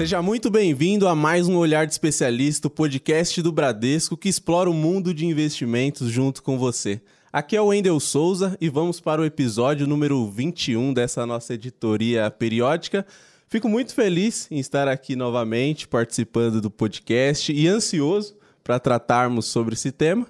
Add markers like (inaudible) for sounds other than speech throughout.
Seja muito bem-vindo a mais um Olhar de Especialista, o podcast do Bradesco que explora o mundo de investimentos junto com você. Aqui é o Wendel Souza e vamos para o episódio número 21 dessa nossa editoria periódica. Fico muito feliz em estar aqui novamente participando do podcast e ansioso para tratarmos sobre esse tema.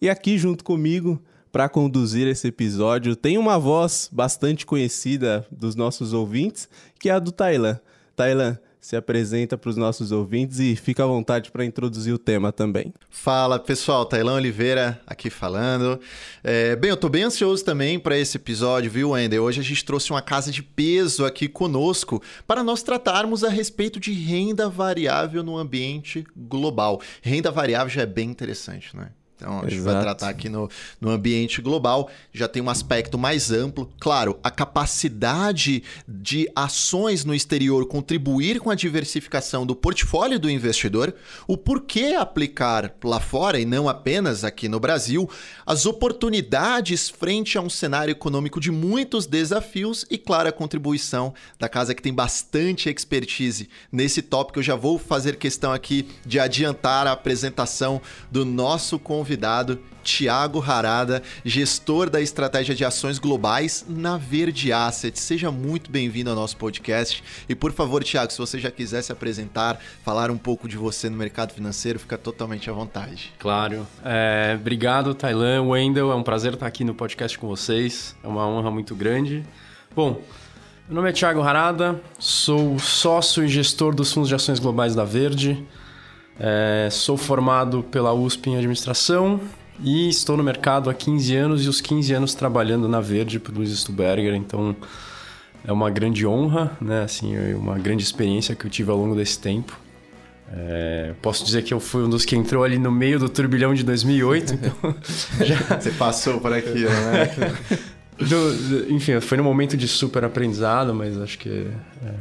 E aqui junto comigo para conduzir esse episódio tem uma voz bastante conhecida dos nossos ouvintes, que é a do Tailan. Tailan, se apresenta para os nossos ouvintes e fica à vontade para introduzir o tema também. Fala pessoal, Tailão Oliveira aqui falando. É, bem, eu estou bem ansioso também para esse episódio, viu, Wender? Hoje a gente trouxe uma casa de peso aqui conosco para nós tratarmos a respeito de renda variável no ambiente global. Renda variável já é bem interessante, né? Então, a gente Exato. vai tratar aqui no, no ambiente global, já tem um aspecto mais amplo. Claro, a capacidade de ações no exterior contribuir com a diversificação do portfólio do investidor, o porquê aplicar lá fora e não apenas aqui no Brasil, as oportunidades frente a um cenário econômico de muitos desafios e, claro, a contribuição da casa que tem bastante expertise nesse tópico. Eu já vou fazer questão aqui de adiantar a apresentação do nosso convidado convidado, Tiago Harada, gestor da estratégia de ações globais na Verde Asset. Seja muito bem-vindo ao nosso podcast. E por favor, Tiago, se você já quiser se apresentar, falar um pouco de você no mercado financeiro, fica totalmente à vontade. Claro. É, obrigado, Tailan, Wendel. É um prazer estar aqui no podcast com vocês. É uma honra muito grande. Bom, meu nome é Tiago Harada, sou sócio e gestor dos fundos de ações globais da Verde. É, sou formado pela USP em administração e estou no mercado há 15 anos e os 15 anos trabalhando na Verde para o Luiz Stuberger, então é uma grande honra, né? Assim, uma grande experiência que eu tive ao longo desse tempo. É, posso dizer que eu fui um dos que entrou ali no meio do turbilhão de 2008. (laughs) Então (laughs) já... Você passou por aqui, né? (laughs) do, enfim, foi num momento de super aprendizado, mas acho que é,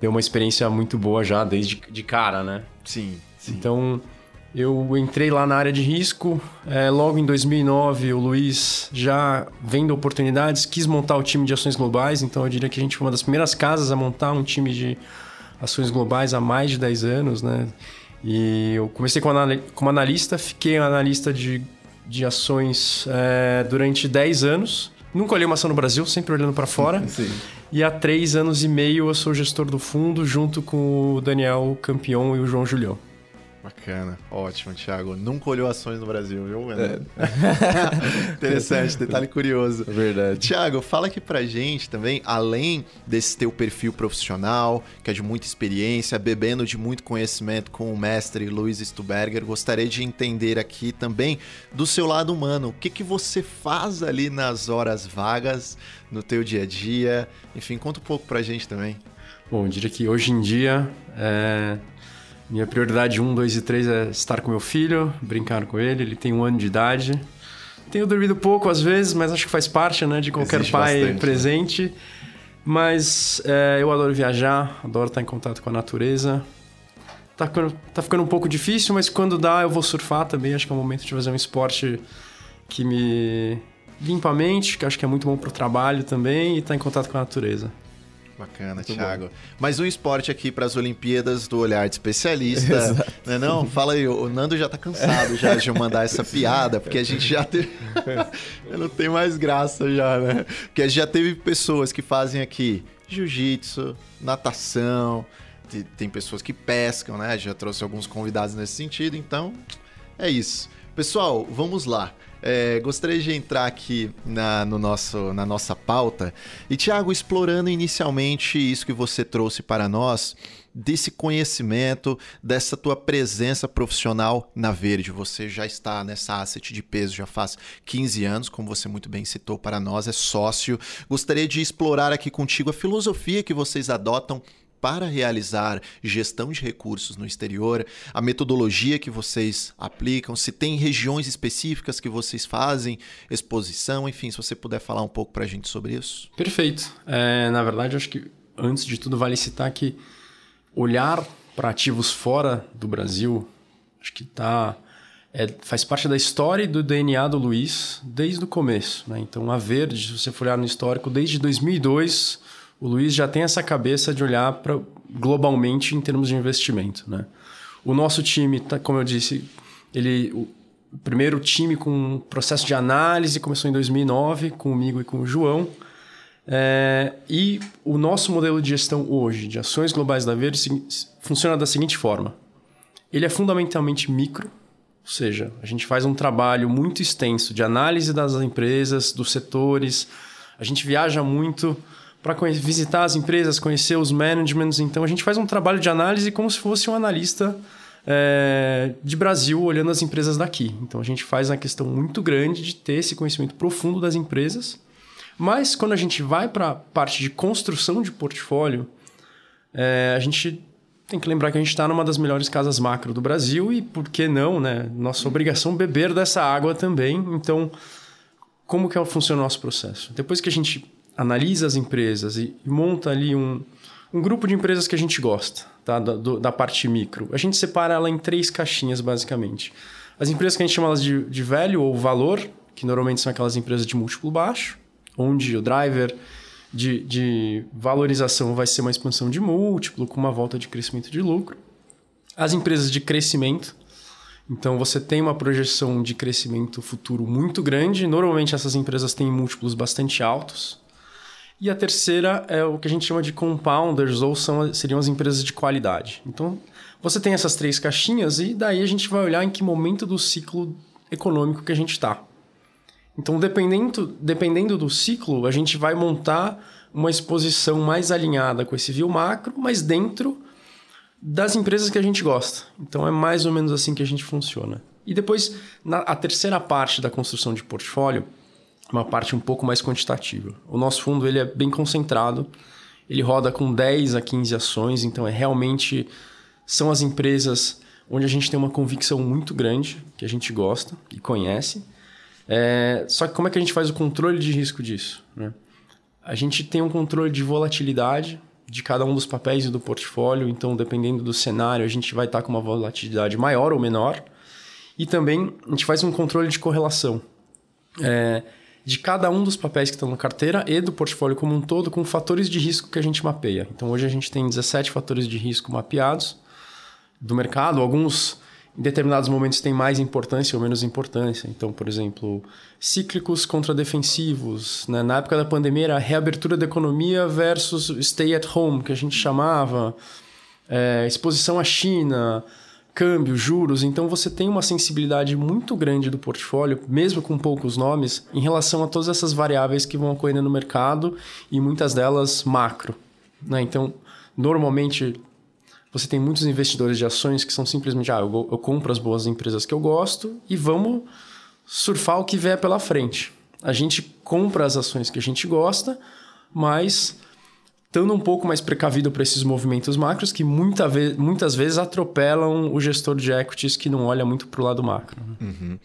deu uma experiência muito boa já desde de cara, né? Sim. Sim. Então, eu entrei lá na área de risco. É, logo em 2009, o Luiz, já vendo oportunidades, quis montar o time de ações globais. Então, eu diria que a gente foi uma das primeiras casas a montar um time de ações globais há mais de 10 anos, né? E eu comecei como, como analista, fiquei analista de, de ações é, durante 10 anos. Nunca olhei uma ação no Brasil, sempre olhando para fora. (laughs) Sim. E há três anos e meio eu sou gestor do fundo, junto com o Daniel Campion e o João Julião. Bacana, ótimo, Thiago. Nunca olhou ações no Brasil, viu? É. (laughs) Interessante, detalhe curioso. Verdade. Thiago, fala aqui pra gente também, além desse teu perfil profissional, que é de muita experiência, bebendo de muito conhecimento com o mestre Luiz Stuberger, gostaria de entender aqui também do seu lado humano. O que, que você faz ali nas horas vagas, no teu dia a dia? Enfim, conta um pouco pra gente também. Bom, eu diria que hoje em dia é minha prioridade 1, 2 e 3 é estar com meu filho, brincar com ele. Ele tem um ano de idade. Tenho dormido pouco às vezes, mas acho que faz parte né, de qualquer Existe pai bastante, né? presente. Né? Mas é, eu adoro viajar, adoro estar em contato com a natureza. Tá ficando, tá ficando um pouco difícil, mas quando dá eu vou surfar também. Acho que é o momento de fazer um esporte que me limpa a mente, que acho que é muito bom para o trabalho também e estar tá em contato com a natureza. Bacana, Muito Thiago. Bom. Mais um esporte aqui para as Olimpíadas do Olhar de Especialista. (laughs) não, é não? Fala aí, o Nando já tá cansado já de eu mandar essa (laughs) piada, porque a gente já teve. (laughs) não tem mais graça já, né? Porque a gente já teve pessoas que fazem aqui jiu-jitsu, natação, tem pessoas que pescam, né? Já trouxe alguns convidados nesse sentido, então é isso. Pessoal, vamos lá. É, gostaria de entrar aqui na, no nosso, na nossa pauta. E, Tiago, explorando inicialmente isso que você trouxe para nós, desse conhecimento, dessa tua presença profissional na Verde. Você já está nessa asset de peso já faz 15 anos, como você muito bem citou para nós, é sócio. Gostaria de explorar aqui contigo a filosofia que vocês adotam para realizar gestão de recursos no exterior, a metodologia que vocês aplicam, se tem regiões específicas que vocês fazem, exposição, enfim, se você puder falar um pouco para a gente sobre isso. Perfeito. É, na verdade, acho que antes de tudo vale citar que olhar para ativos fora do Brasil, acho que tá é, faz parte da história e do DNA do Luiz desde o começo. Né? Então, a Verde, se você for olhar no histórico, desde 2002 O Luiz já tem essa cabeça de olhar para globalmente em termos de investimento, né? O nosso time, tá, como eu disse, ele o primeiro time com processo de análise começou em 2009 comigo e com o João. É, e o nosso modelo de gestão hoje de ações globais da Verde funciona da seguinte forma: ele é fundamentalmente micro, ou seja, a gente faz um trabalho muito extenso de análise das empresas, dos setores, a gente viaja muito para visitar as empresas, conhecer os managements. Então a gente faz um trabalho de análise como se fosse um analista é, de Brasil olhando as empresas daqui. Então a gente faz uma questão muito grande de ter esse conhecimento profundo das empresas. Mas quando a gente vai para a parte de construção de portfólio, é, a gente tem que lembrar que a gente está numa das melhores casas macro do Brasil e por que não, né? Nossa obrigação beber dessa água também. Então, como que funciona o nosso processo? Depois que a gente analisa as empresas e, monta ali um, um grupo de empresas que a gente gosta, tá? Da, do, da parte micro, a gente separa ela em três caixinhas, basicamente. As empresas que a gente chama de, de velho ou valor, que normalmente são aquelas empresas de múltiplo baixo, onde o driver de, de valorização vai ser uma expansão de múltiplo, com uma volta de crescimento de lucro. As empresas de crescimento, então você tem uma projeção de crescimento futuro muito grande. Normalmente essas empresas têm múltiplos bastante altos. E a terceira é o que a gente chama de compounders, ou são, seriam as empresas de qualidade. Então você tem essas três caixinhas e daí a gente vai olhar em que momento do ciclo econômico que a gente está. Então, dependendo, dependendo do ciclo, a gente vai montar uma exposição mais alinhada com esse view macro, mas dentro das empresas que a gente gosta. Então, é mais ou menos assim que a gente funciona. E depois, na, a terceira parte da construção de portfólio, uma parte um pouco mais quantitativa. O nosso fundo ele é bem concentrado, ele roda com 10 a 15 ações, então é realmente são as empresas onde a gente tem uma convicção muito grande, que a gente gosta e conhece. É, só que como é que a gente faz o controle de risco disso? Né? A gente tem um controle de volatilidade de cada um dos papéis e do portfólio, então dependendo do cenário, a gente vai estar com uma volatilidade maior ou menor. E também a gente faz um controle de correlação é, de cada um dos papéis que estão na carteira e do portfólio como um todo com fatores de risco que a gente mapeia. Então hoje a gente tem 17 fatores de risco mapeados do mercado, alguns em determinados momentos tem mais importância ou menos importância. Então, por exemplo, cíclicos contra defensivos. Né? Na época da pandemia era a reabertura da economia versus stay at home, que a gente chamava, é, exposição à China, câmbio, juros. Então, você tem uma sensibilidade muito grande do portfólio, mesmo com poucos nomes, em relação a todas essas variáveis que vão ocorrendo no mercado e muitas delas macro. Né? Então, normalmente você tem muitos investidores de ações que são simplesmente, ah, eu, eu compro as boas empresas que eu gosto e vamos surfar o que vier pela frente. A gente compra as ações que a gente gosta, mas estando um pouco mais precavido para esses movimentos macros que muita ve muitas vezes atropelam o gestor de equities que não olha muito para o lado macro. Uhum.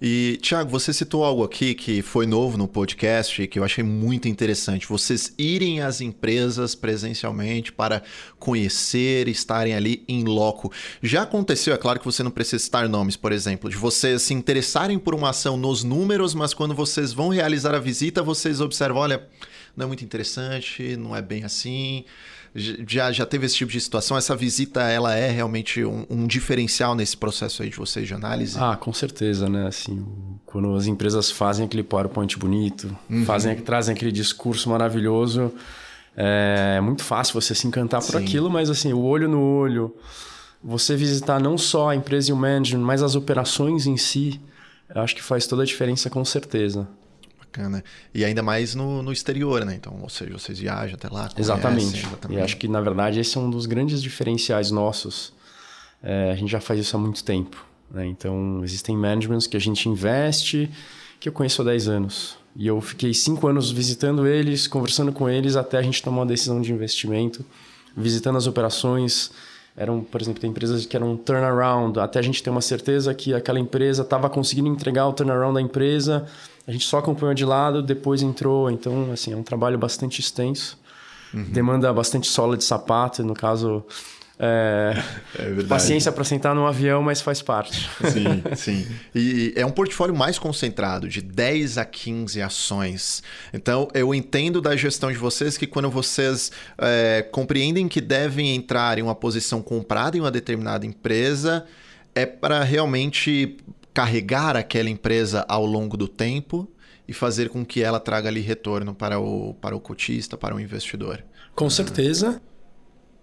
E, Tiago, você citou algo aqui que foi novo no podcast que eu achei muito interessante. Vocês irem às empresas presencialmente para conhecer, estarem ali em loco. Já aconteceu, é claro que você não precisa citar nomes, por exemplo, de vocês se interessarem por uma ação nos números, mas quando vocês vão realizar a visita, vocês observam, olha não é muito interessante, não é bem assim. Já, já teve esse tipo de situação? Essa visita, ela é realmente um, um diferencial nesse processo aí de vocês de análise? Ah, com certeza, né? Assim, quando as empresas fazem aquele PowerPoint bonito, uhum. fazem, trazem aquele discurso maravilhoso, é muito fácil você se encantar por Sim. aquilo, mas assim, o olho no olho, você visitar não só a empresa e o management, mas as operações em si, eu acho que faz toda a diferença com certeza. Bacana. E ainda mais no, no exterior, né? Então, ou seja, vocês viajam até lá. Conhecem, exatamente. exatamente. E acho que, na verdade, esse é um dos grandes diferenciais nossos. É, a gente já faz isso há muito tempo. Né? Então, existem managements que a gente investe, que eu conheço há 10 anos. E eu fiquei 5 anos visitando eles, conversando com eles, até a gente tomar uma decisão de investimento, visitando as operações. Eram, por exemplo, tem empresas que eram turnaround, até a gente ter uma certeza que aquela empresa estava conseguindo entregar o turnaround da empresa a gente só acompanhou de lado, depois entrou. Então, assim, é um trabalho bastante extenso. Uhum. Demanda bastante sola de sapato. No caso, É, é paciência para sentar no avião, mas faz parte. Sim, sim. E é um portfólio mais concentrado, de 10 a 15 ações. Então, eu entendo da gestão de vocês que quando vocês é, compreendem que devem entrar em uma posição comprada em uma determinada empresa, é para realmente carregar aquela empresa ao longo do tempo e fazer com que ela traga ali retorno para o, para o cotista, para o investidor. Com certeza.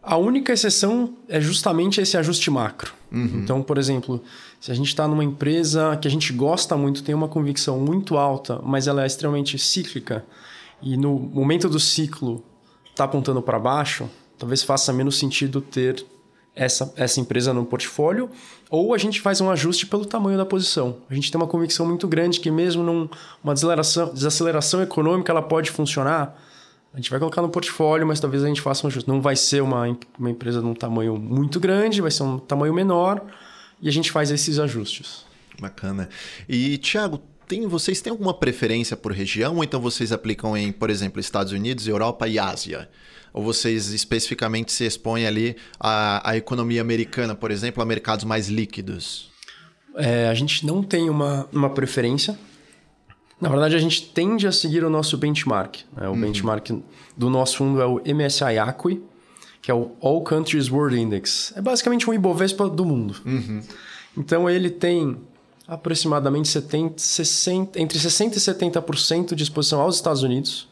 A única exceção é justamente esse ajuste macro. Uhum. Então, por exemplo, se a gente está numa empresa que a gente gosta muito, tem uma convicção muito alta, mas ela é extremamente cíclica, e no momento do ciclo está apontando para baixo, talvez faça menos sentido ter essa, essa empresa no portfólio, ou a gente faz um ajuste pelo tamanho da posição. A gente tem uma convicção muito grande que mesmo numa desaceleração, desaceleração econômica ela pode funcionar. A gente vai colocar no portfólio, mas talvez a gente faça um ajuste. Não vai ser uma, uma empresa de um tamanho muito grande, vai ser um tamanho menor e a gente faz esses ajustes. Bacana. E, Thiago, tem, vocês têm alguma preferência por região ou então vocês aplicam em, por exemplo, Estados Unidos, Europa e Ásia? Ou vocês especificamente se expõem ali à, à economia americana, por exemplo, a mercados mais líquidos? É, a gente não tem uma, uma preferência. Na verdade, a gente tende a seguir o nosso benchmark. Né? O uhum. benchmark do nosso fundo é o MSI Acqui, que é o All Countries World Index. É basicamente um Ibovespa do mundo. Uhum. Então, ele tem aproximadamente 70, 60, entre 60% e 70% de exposição aos Estados Unidos,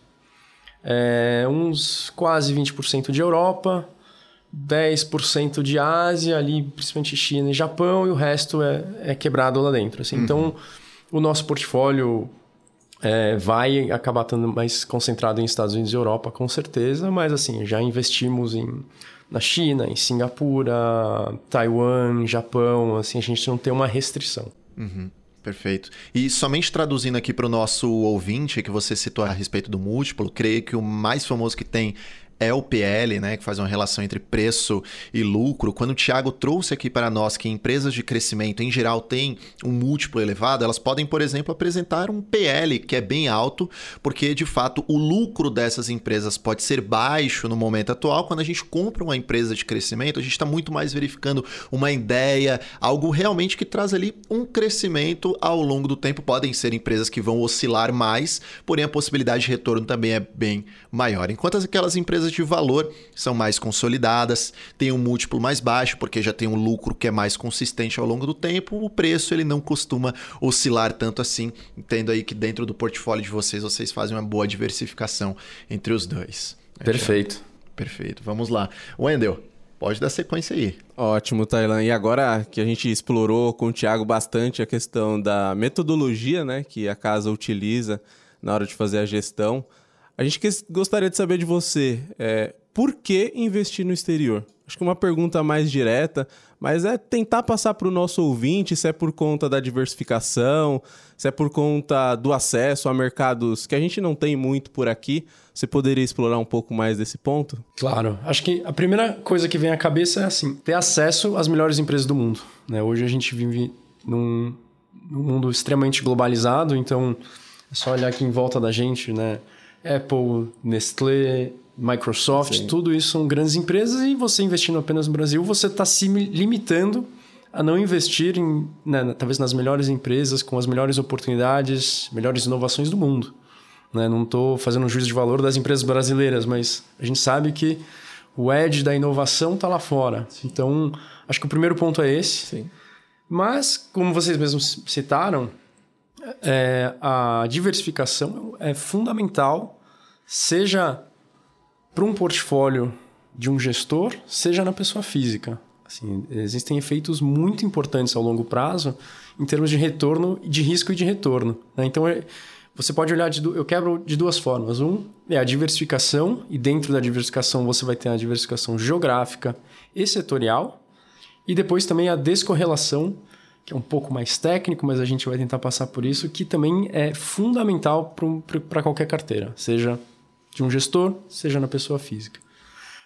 é, uns quase 20% de Europa, 10% de Ásia, ali principalmente China e Japão, e o resto é, é quebrado lá dentro. Assim. Uhum. Então, o nosso portfólio é, vai acabar estando mais concentrado em Estados Unidos e Europa, com certeza, mas assim, já investimos em, na China, em Singapura, Taiwan, Japão, assim, a gente não tem uma restrição. Uhum. Perfeito. E somente traduzindo aqui para o nosso ouvinte, que você citou a respeito do múltiplo, creio que o mais famoso que tem é o PL, né, que faz uma relação entre preço e lucro. Quando o Thiago trouxe aqui para nós que empresas de crescimento em geral têm um múltiplo elevado, elas podem, por exemplo, apresentar um PL que é bem alto, porque de fato o lucro dessas empresas pode ser baixo no momento atual. Quando a gente compra uma empresa de crescimento, a gente está muito mais verificando uma ideia, algo realmente que traz ali um crescimento ao longo do tempo. Podem ser empresas que vão oscilar mais, porém a possibilidade de retorno também é bem maior. Enquanto aquelas empresas empresas de valor são mais consolidadas, têm um múltiplo mais baixo, porque já tem um lucro que é mais consistente ao longo do tempo, o preço ele não costuma oscilar tanto assim. Entendo aí que dentro do portfólio de vocês, vocês fazem uma boa diversificação entre os dois. Perfeito. Perfeito. Vamos lá. Wendel, pode dar sequência aí. Ótimo, Tailan. E agora que a gente explorou com o Thiago bastante a questão da metodologia né, que a casa utiliza na hora de fazer a gestão, a gente gostaria de saber de você, é, por que investir no exterior? Acho que uma pergunta mais direta, mas é tentar passar para o nosso ouvinte se é por conta da diversificação, se é por conta do acesso a mercados que a gente não tem muito por aqui. Você poderia explorar um pouco mais desse ponto? Claro. Acho que a primeira coisa que vem à cabeça é assim: ter acesso às melhores empresas do mundo. Né? Hoje a gente vive num, num mundo extremamente globalizado, então é só olhar aqui em volta da gente, né? Apple, Nestlé, Microsoft, Sim. tudo isso são grandes empresas e você investindo apenas no Brasil, você está se limitando a não investir em, né, talvez nas melhores empresas, com as melhores oportunidades, melhores inovações do mundo. Né? Não estou fazendo um juízo de valor das empresas brasileiras, mas a gente sabe que o edge da inovação está lá fora. Sim. Então, acho que o primeiro ponto é esse. Sim. Mas, como vocês mesmos citaram, é, a diversificação é fundamental, seja para um portfólio de um gestor, seja na pessoa física. Assim, existem efeitos muito importantes ao longo prazo em termos de retorno, de risco e de retorno. Né? Então, é, você pode olhar, de, eu quebro de duas formas. Um é a diversificação, e dentro da diversificação você vai ter a diversificação geográfica e setorial, e depois também a descorrelação que é um pouco mais técnico, mas a gente vai tentar passar por isso, que também é fundamental para qualquer carteira, seja de um gestor, seja na pessoa física.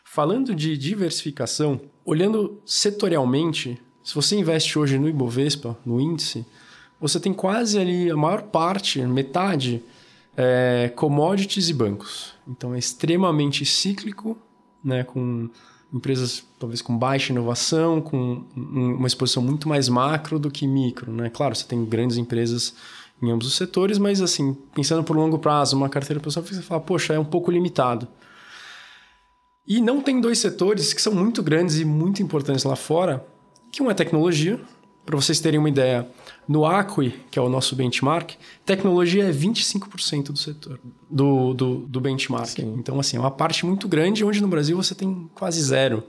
Falando de diversificação, olhando setorialmente, se você investe hoje no Ibovespa, no índice, você tem quase ali a maior parte, metade, é, commodities e bancos. Então é extremamente cíclico, né, com empresas talvez com baixa inovação, com uma exposição muito mais macro do que micro, né? Claro, você tem grandes empresas em ambos os setores, mas assim, pensando por longo prazo, uma carteira pessoal, você fala, poxa, é um pouco limitado. E não tem dois setores que são muito grandes e muito importantes lá fora, que um é tecnologia, para vocês terem uma ideia, no Acui, que é o nosso benchmark, tecnologia é 25% do setor, do, do, do benchmark. Sim. Então, assim, é uma parte muito grande, onde no Brasil você tem quase zero.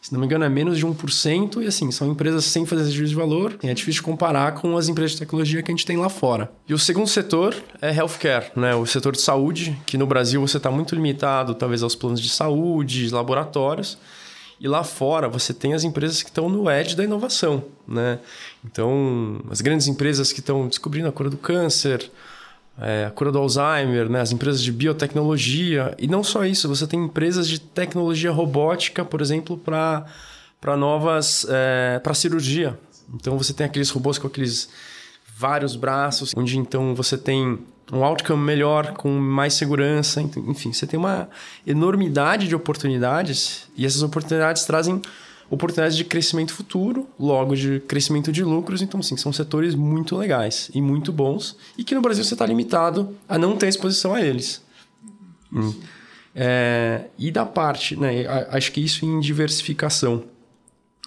Se não me engano, é menos de 1%, e assim, são empresas sem fazer juízo de valor. É difícil comparar com as empresas de tecnologia que a gente tem lá fora. E o segundo setor é healthcare, né? O setor de saúde, que no Brasil você está muito limitado, talvez, aos planos de saúde, laboratórios. E lá fora você tem as empresas que estão no edge da inovação, né? Então, as grandes empresas que estão descobrindo a cura do câncer, é, a cura do Alzheimer, né? as empresas de biotecnologia. E não só isso, você tem empresas de tecnologia robótica, por exemplo, para novas. É, para cirurgia. Então, você tem aqueles robôs com aqueles vários braços, onde então você tem um outcome melhor, com mais segurança. Enfim, você tem uma enormidade de oportunidades e essas oportunidades trazem oportunidades de crescimento futuro, logo de crescimento de lucros. Então, sim, são setores muito legais e muito bons e que no Brasil você está limitado a não ter exposição a eles. Hum. É, e da parte, né, acho que isso em diversificação.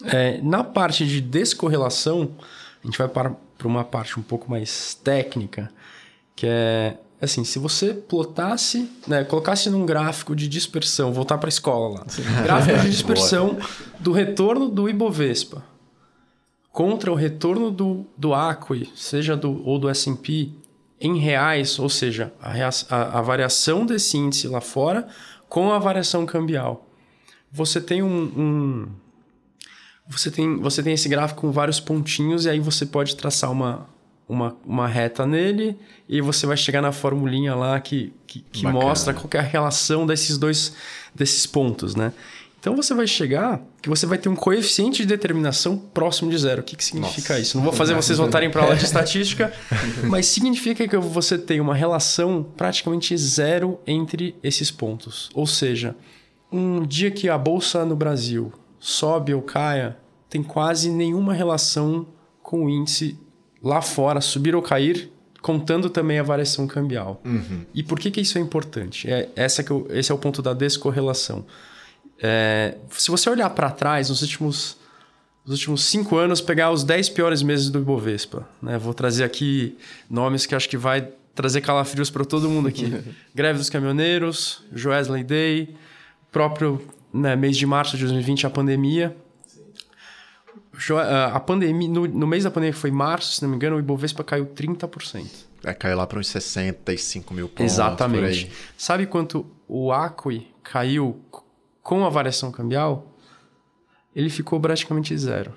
É, na parte de descorrelação, a gente vai para, para uma parte um pouco mais técnica que é assim, se você plotasse, né, colocasse num gráfico de dispersão, voltar para a escola lá, (laughs) gráfico de dispersão do retorno do Ibovespa contra o retorno do, do Acui, seja do ou do S&P em reais, ou seja, a, a, a, variação desse índice lá fora com a variação cambial. Você tem um, um você tem, você tem esse gráfico com vários pontinhos e aí você pode traçar uma, uma, uma reta nele e você vai chegar na formulinha lá que, que, que mostra qual é a relação desses dois desses pontos, né? Então você vai chegar que você vai ter um coeficiente de determinação próximo de zero. O que, que significa Nossa. isso? Não vou fazer vocês voltarem para aula de (laughs) estatística, mas significa que você tem uma relação praticamente zero entre esses pontos. Ou seja, um dia que a bolsa no Brasil sobe ou caia, tem quase nenhuma relação com o índice lá fora subir ou cair, contando também a variação cambial. Uhum. E por que, que isso é importante? É, essa que eu, esse é o ponto da descorrelação. É, se você olhar para trás, nos últimos, nos últimos cinco anos, pegar os dez piores meses do Ibovespa, né? vou trazer aqui nomes que acho que vai trazer calafrios para todo mundo aqui. (laughs) Greve dos caminhoneiros, Joesley Day, próprio né, mês de março de 2020, a pandemia. A pandemia, no, no, mês da pandemia, foi março, se não me engano, o Ibovespa caiu 30%. É, caiu lá para uns 65 mil pontos. Exatamente. Sabe quanto o Acui caiu com a variação cambial? Ele ficou praticamente zero.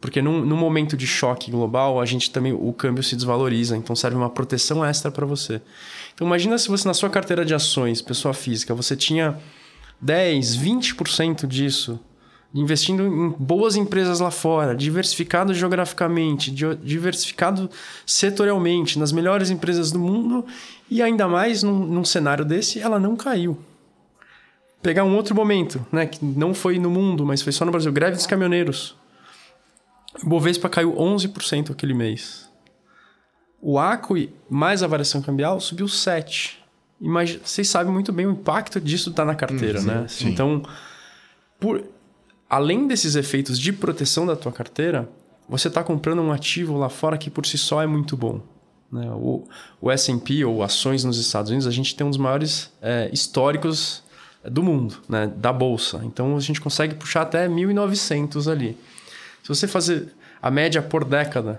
Porque num, num, momento de choque global, a gente também o câmbio se desvaloriza, então serve uma proteção extra para você. Então imagina se você na sua carteira de ações, pessoa física, você tinha 10, 20% disso investindo em boas empresas lá fora, diversificado geograficamente, diversificado setorialmente, nas melhores empresas do mundo e ainda mais num, num cenário desse, ela não caiu. Pegar um outro momento, né, que não foi no mundo, mas foi só no Brasil, greve dos caminhoneiros. O Bovespa caiu 11% aquele mês. O Acui, mais a variação cambial, subiu 7%. Imagina, vocês sabem muito bem o impacto disso está na carteira, uhum, né? Sim. Então, por, além desses efeitos de proteção da tua carteira, você está comprando um ativo lá fora que por si só é muito bom. Né? O, o S&P ou ações nos Estados Unidos, a gente tem um dos maiores é, históricos do mundo, né? da bolsa. Então a gente consegue puxar até 1.900 ali. Se você fazer a média por década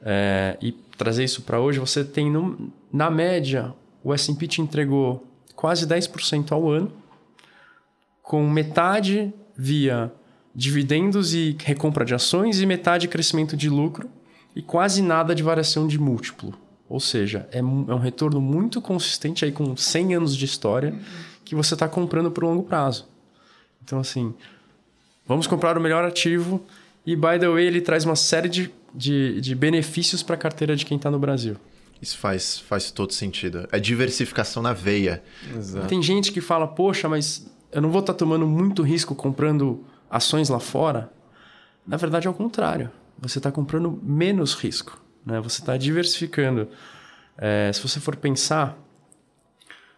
é, e trazer isso para hoje, você tem no, na média o S&P te entregou quase 10% ao ano, com metade via dividendos e recompra de ações e metade crescimento de lucro e quase nada de variação de múltiplo. Ou seja, é, é um retorno muito consistente aí com 100 anos de história que você está comprando por longo prazo. Então, assim, vamos comprar o melhor ativo e, by the way, ele traz uma série de, de, de benefícios para a carteira de quem está no Brasil. Isso faz, faz todo sentido. É diversificação na veia. Exato. Tem gente que fala, poxa, mas eu não vou estar tá tomando muito risco comprando ações lá fora. Na verdade, é o contrário. Você está comprando menos risco. Né? Você está diversificando. É, se você for pensar,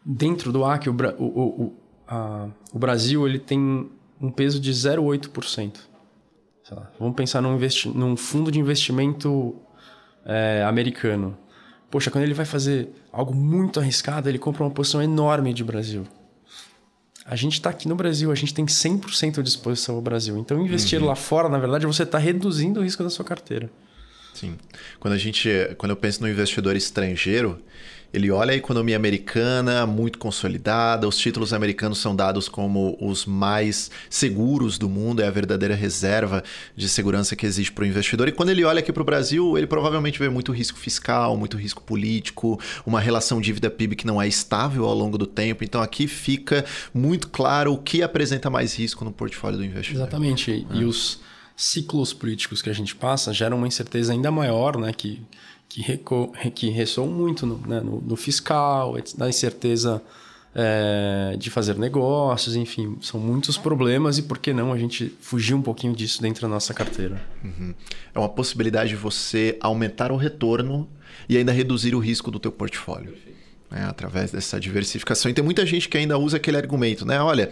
dentro do AC, o, o, o, a, o Brasil ele tem um peso de 0,8%. Vamos pensar num, num fundo de investimento é, americano. Poxa, quando ele vai fazer algo muito arriscado, ele compra uma posição enorme de Brasil. A gente está aqui no Brasil, a gente tem 100% de exposição ao Brasil. Então, investir uhum. lá fora, na verdade, você está reduzindo o risco da sua carteira. Sim. Quando a gente, quando eu penso no investidor estrangeiro, ele olha a economia americana muito consolidada, os títulos americanos são dados como os mais seguros do mundo, é a verdadeira reserva de segurança que existe para o investidor. E quando ele olha aqui para o Brasil, ele provavelmente vê muito risco fiscal, muito risco político, uma relação dívida-PIB que não é estável ao longo do tempo. Então aqui fica muito claro o que apresenta mais risco no portfólio do investidor. Exatamente. E os ciclos políticos que a gente passa geram uma incerteza ainda maior, né? Que que, reco, que ressoam muito no, né, no, no fiscal, na incerteza é, de fazer negócios, enfim, são muitos problemas e por que não a gente fugir um pouquinho disso dentro da nossa carteira? Uhum. É uma possibilidade de você aumentar o retorno e ainda reduzir o risco do teu portfólio. Né, através dessa diversificação. E tem muita gente que ainda usa aquele argumento, né? Olha,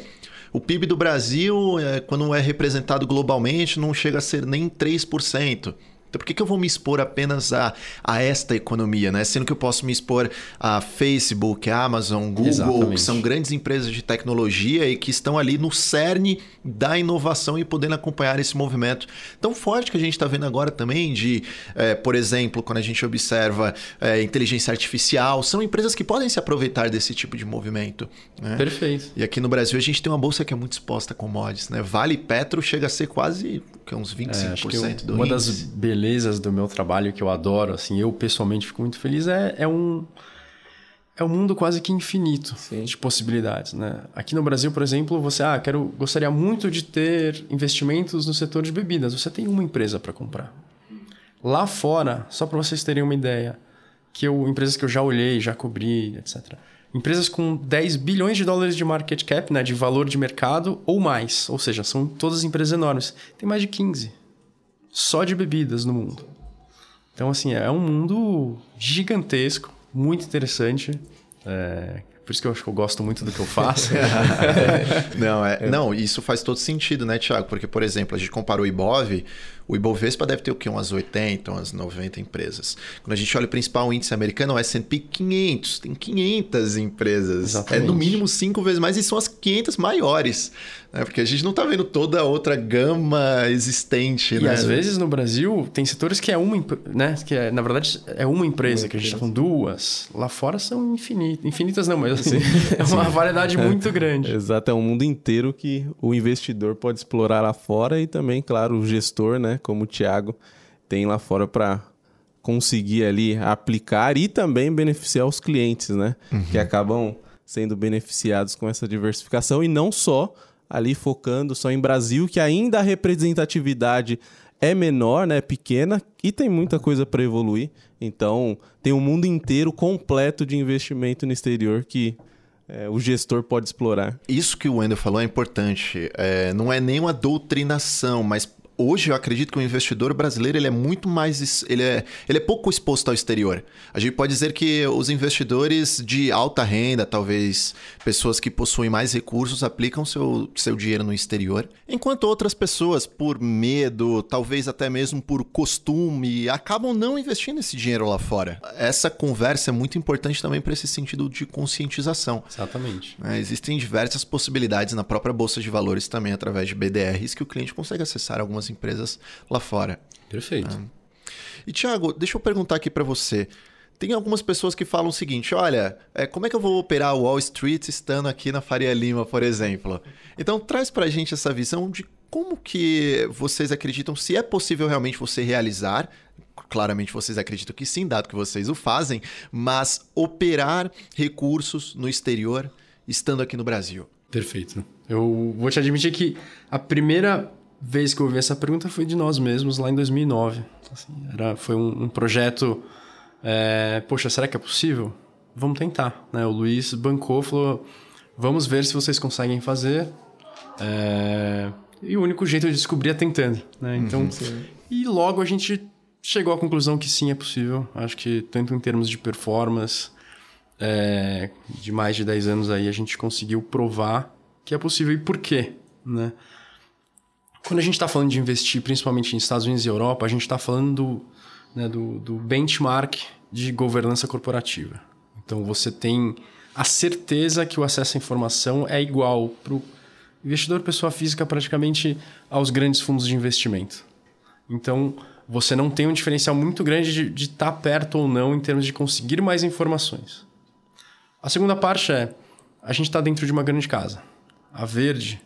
o PIB do Brasil, é, quando é representado globalmente, não chega a ser nem 3%. Então, por que, que eu vou me expor apenas a, a esta economia, né? Sendo que eu posso me expor a Facebook, a Amazon, Google, Exatamente. que são grandes empresas de tecnologia e que estão ali no cerne da inovação e podendo acompanhar esse movimento tão forte que a gente está vendo agora também de, é, por exemplo, quando a gente observa é, inteligência artificial, são empresas que podem se aproveitar desse tipo de movimento. Né? Perfeito. E aqui no Brasil a gente tem uma bolsa que é muito exposta a commodities, né? Vale Petro chega a ser quase que é uns 25% é, acho que eu, do Uma índice. das belezas do meu trabalho que eu adoro, assim, eu pessoalmente fico muito feliz, é, é um é um mundo quase que infinito Sim. de possibilidades, né? Aqui no Brasil, por exemplo, você ah, quero gostaria muito de ter investimentos no setor de bebidas. Você tem uma empresa para comprar. Lá fora, só para vocês terem uma ideia, que eu empresas que eu já olhei, já cobri, etc. Empresas com 10 bilhões de dólares de market cap, né, de valor de mercado ou mais. Ou seja, são todas empresas enormes. Tem mais de 15 só de bebidas no mundo. Então, assim, é um mundo gigantesco, muito interessante. É, por isso que eu acho que eu gosto muito do que eu faço. (laughs) (laughs) não, é, não, isso faz todo sentido, né, Tiago? Porque, por exemplo, a gente comparou o Ibov o Ibovespa deve ter o quê? Umas 80, umas 90 empresas. Quando a gente olha o principal índice americano, é o S&P 500. Tem 500 empresas. Exatamente. É no mínimo cinco vezes mais e são as 500 maiores. Né? Porque a gente não está vendo toda a outra gama existente. E né? às vezes no Brasil tem setores que é uma, né? que é, na verdade é uma empresa, uma que a gente está com duas. Lá fora são infinitas. Infinitas não, mas assim, (laughs) é uma variedade muito grande. Exato, é um mundo inteiro que o investidor pode explorar lá fora e também, claro, o gestor, né? como o Thiago tem lá fora para conseguir ali aplicar e também beneficiar os clientes, né? Uhum. Que acabam sendo beneficiados com essa diversificação e não só ali focando só em Brasil, que ainda a representatividade é menor, né, pequena e tem muita coisa para evoluir. Então, tem um mundo inteiro completo de investimento no exterior que é, o gestor pode explorar. Isso que o Wendel falou é importante. É, não é nenhuma doutrinação, mas hoje eu acredito que o investidor brasileiro ele é muito mais ele é, ele é pouco exposto ao exterior. A gente pode dizer que os investidores de alta renda, talvez pessoas que possuem mais recursos, aplicam seu, seu dinheiro no exterior, enquanto outras pessoas, por medo, talvez até mesmo por costume, acabam não investindo esse dinheiro lá fora. Essa conversa é muito importante também para esse sentido de conscientização. Exatamente. É, existem diversas possibilidades na própria bolsa de valores também através de BDRs que o cliente consegue acessar algumas empresas lá fora. Perfeito. Né? E Tiago, deixa eu perguntar aqui para você. Tem algumas pessoas que falam o seguinte: olha, é, como é que eu vou operar Wall Street estando aqui na Faria Lima, por exemplo? Então traz para a gente essa visão de como que vocês acreditam, se é possível realmente você realizar. Claramente vocês acreditam que sim, dado que vocês o fazem, mas operar recursos no exterior estando aqui no Brasil. Perfeito. Eu vou te admitir que a primeira vez que eu ouvi essa pergunta foi de nós mesmos lá em 2009. Assim, era, foi um, um projeto. É, Poxa, será que é possível? Vamos tentar. Né? O Luiz bancou, falou: vamos ver se vocês conseguem fazer. É... E o único jeito de descobrir é tentando, né? Então, uhum, e logo a gente chegou à conclusão que sim, é possível. Acho que tanto em termos de performance, é, de mais de 10 anos aí, a gente conseguiu provar que é possível. E por quê? Né? Quando a gente está falando de investir, principalmente em Estados Unidos e Europa, a gente está falando do, né, do, do benchmark de governança corporativa. Então você tem a certeza que o acesso à informação é igual para o investidor pessoa física praticamente aos grandes fundos de investimento. Então você não tem um diferencial muito grande de estar tá perto ou não em termos de conseguir mais informações. A segunda parte é a gente está dentro de uma grande casa. A Verde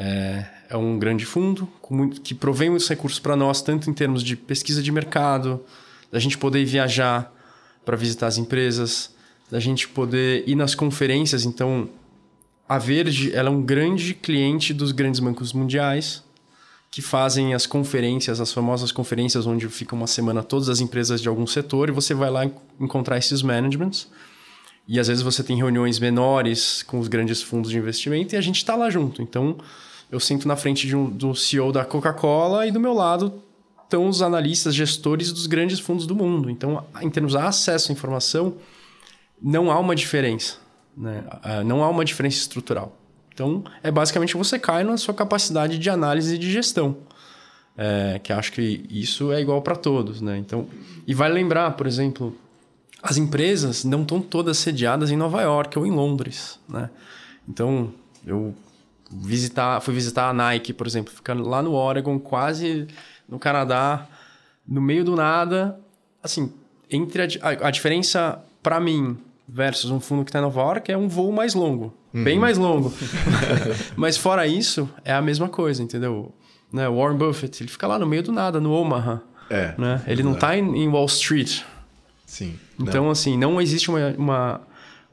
é, é um grande fundo muito, que provém muitos recursos para nós, tanto em termos de pesquisa de mercado, da gente poder viajar para visitar as empresas, da gente poder ir nas conferências. Então, a Verde ela é um grande cliente dos grandes bancos mundiais que fazem as conferências, as famosas conferências onde fica uma semana todas as empresas de algum setor e você vai lá encontrar esses managements. E às vezes você tem reuniões menores com os grandes fundos de investimento e a gente está lá junto. Então, eu sinto na frente de um, do CEO da Coca-Cola e do meu lado estão os analistas, gestores dos grandes fundos do mundo. Então, em termos de acesso à informação, não há uma diferença. Né? Ah, não há uma diferença estrutural. Então, é basicamente você cai na sua capacidade de análise e de gestão. É, que acho que isso é igual para todos, né? Então, e vale lembrar, por exemplo, as empresas não estão todas sediadas em Nova York ou em Londres, né? Então, eu visitar, fui visitar a Nike, por exemplo, ficando lá no Oregon, quase no Canadá, no meio do nada, assim, entre a, a, diferença para mim versus um fundo que está em Nova York é um voo mais longo, uhum. bem mais longo. (laughs) (laughs) Mas fora isso, é a mesma coisa, entendeu? Né? Warren Buffett, ele fica lá no meio do nada, no Omaha. É. Né? Ele não está em, em, Wall Street. Sim. Então, não. assim, não existe uma, uma,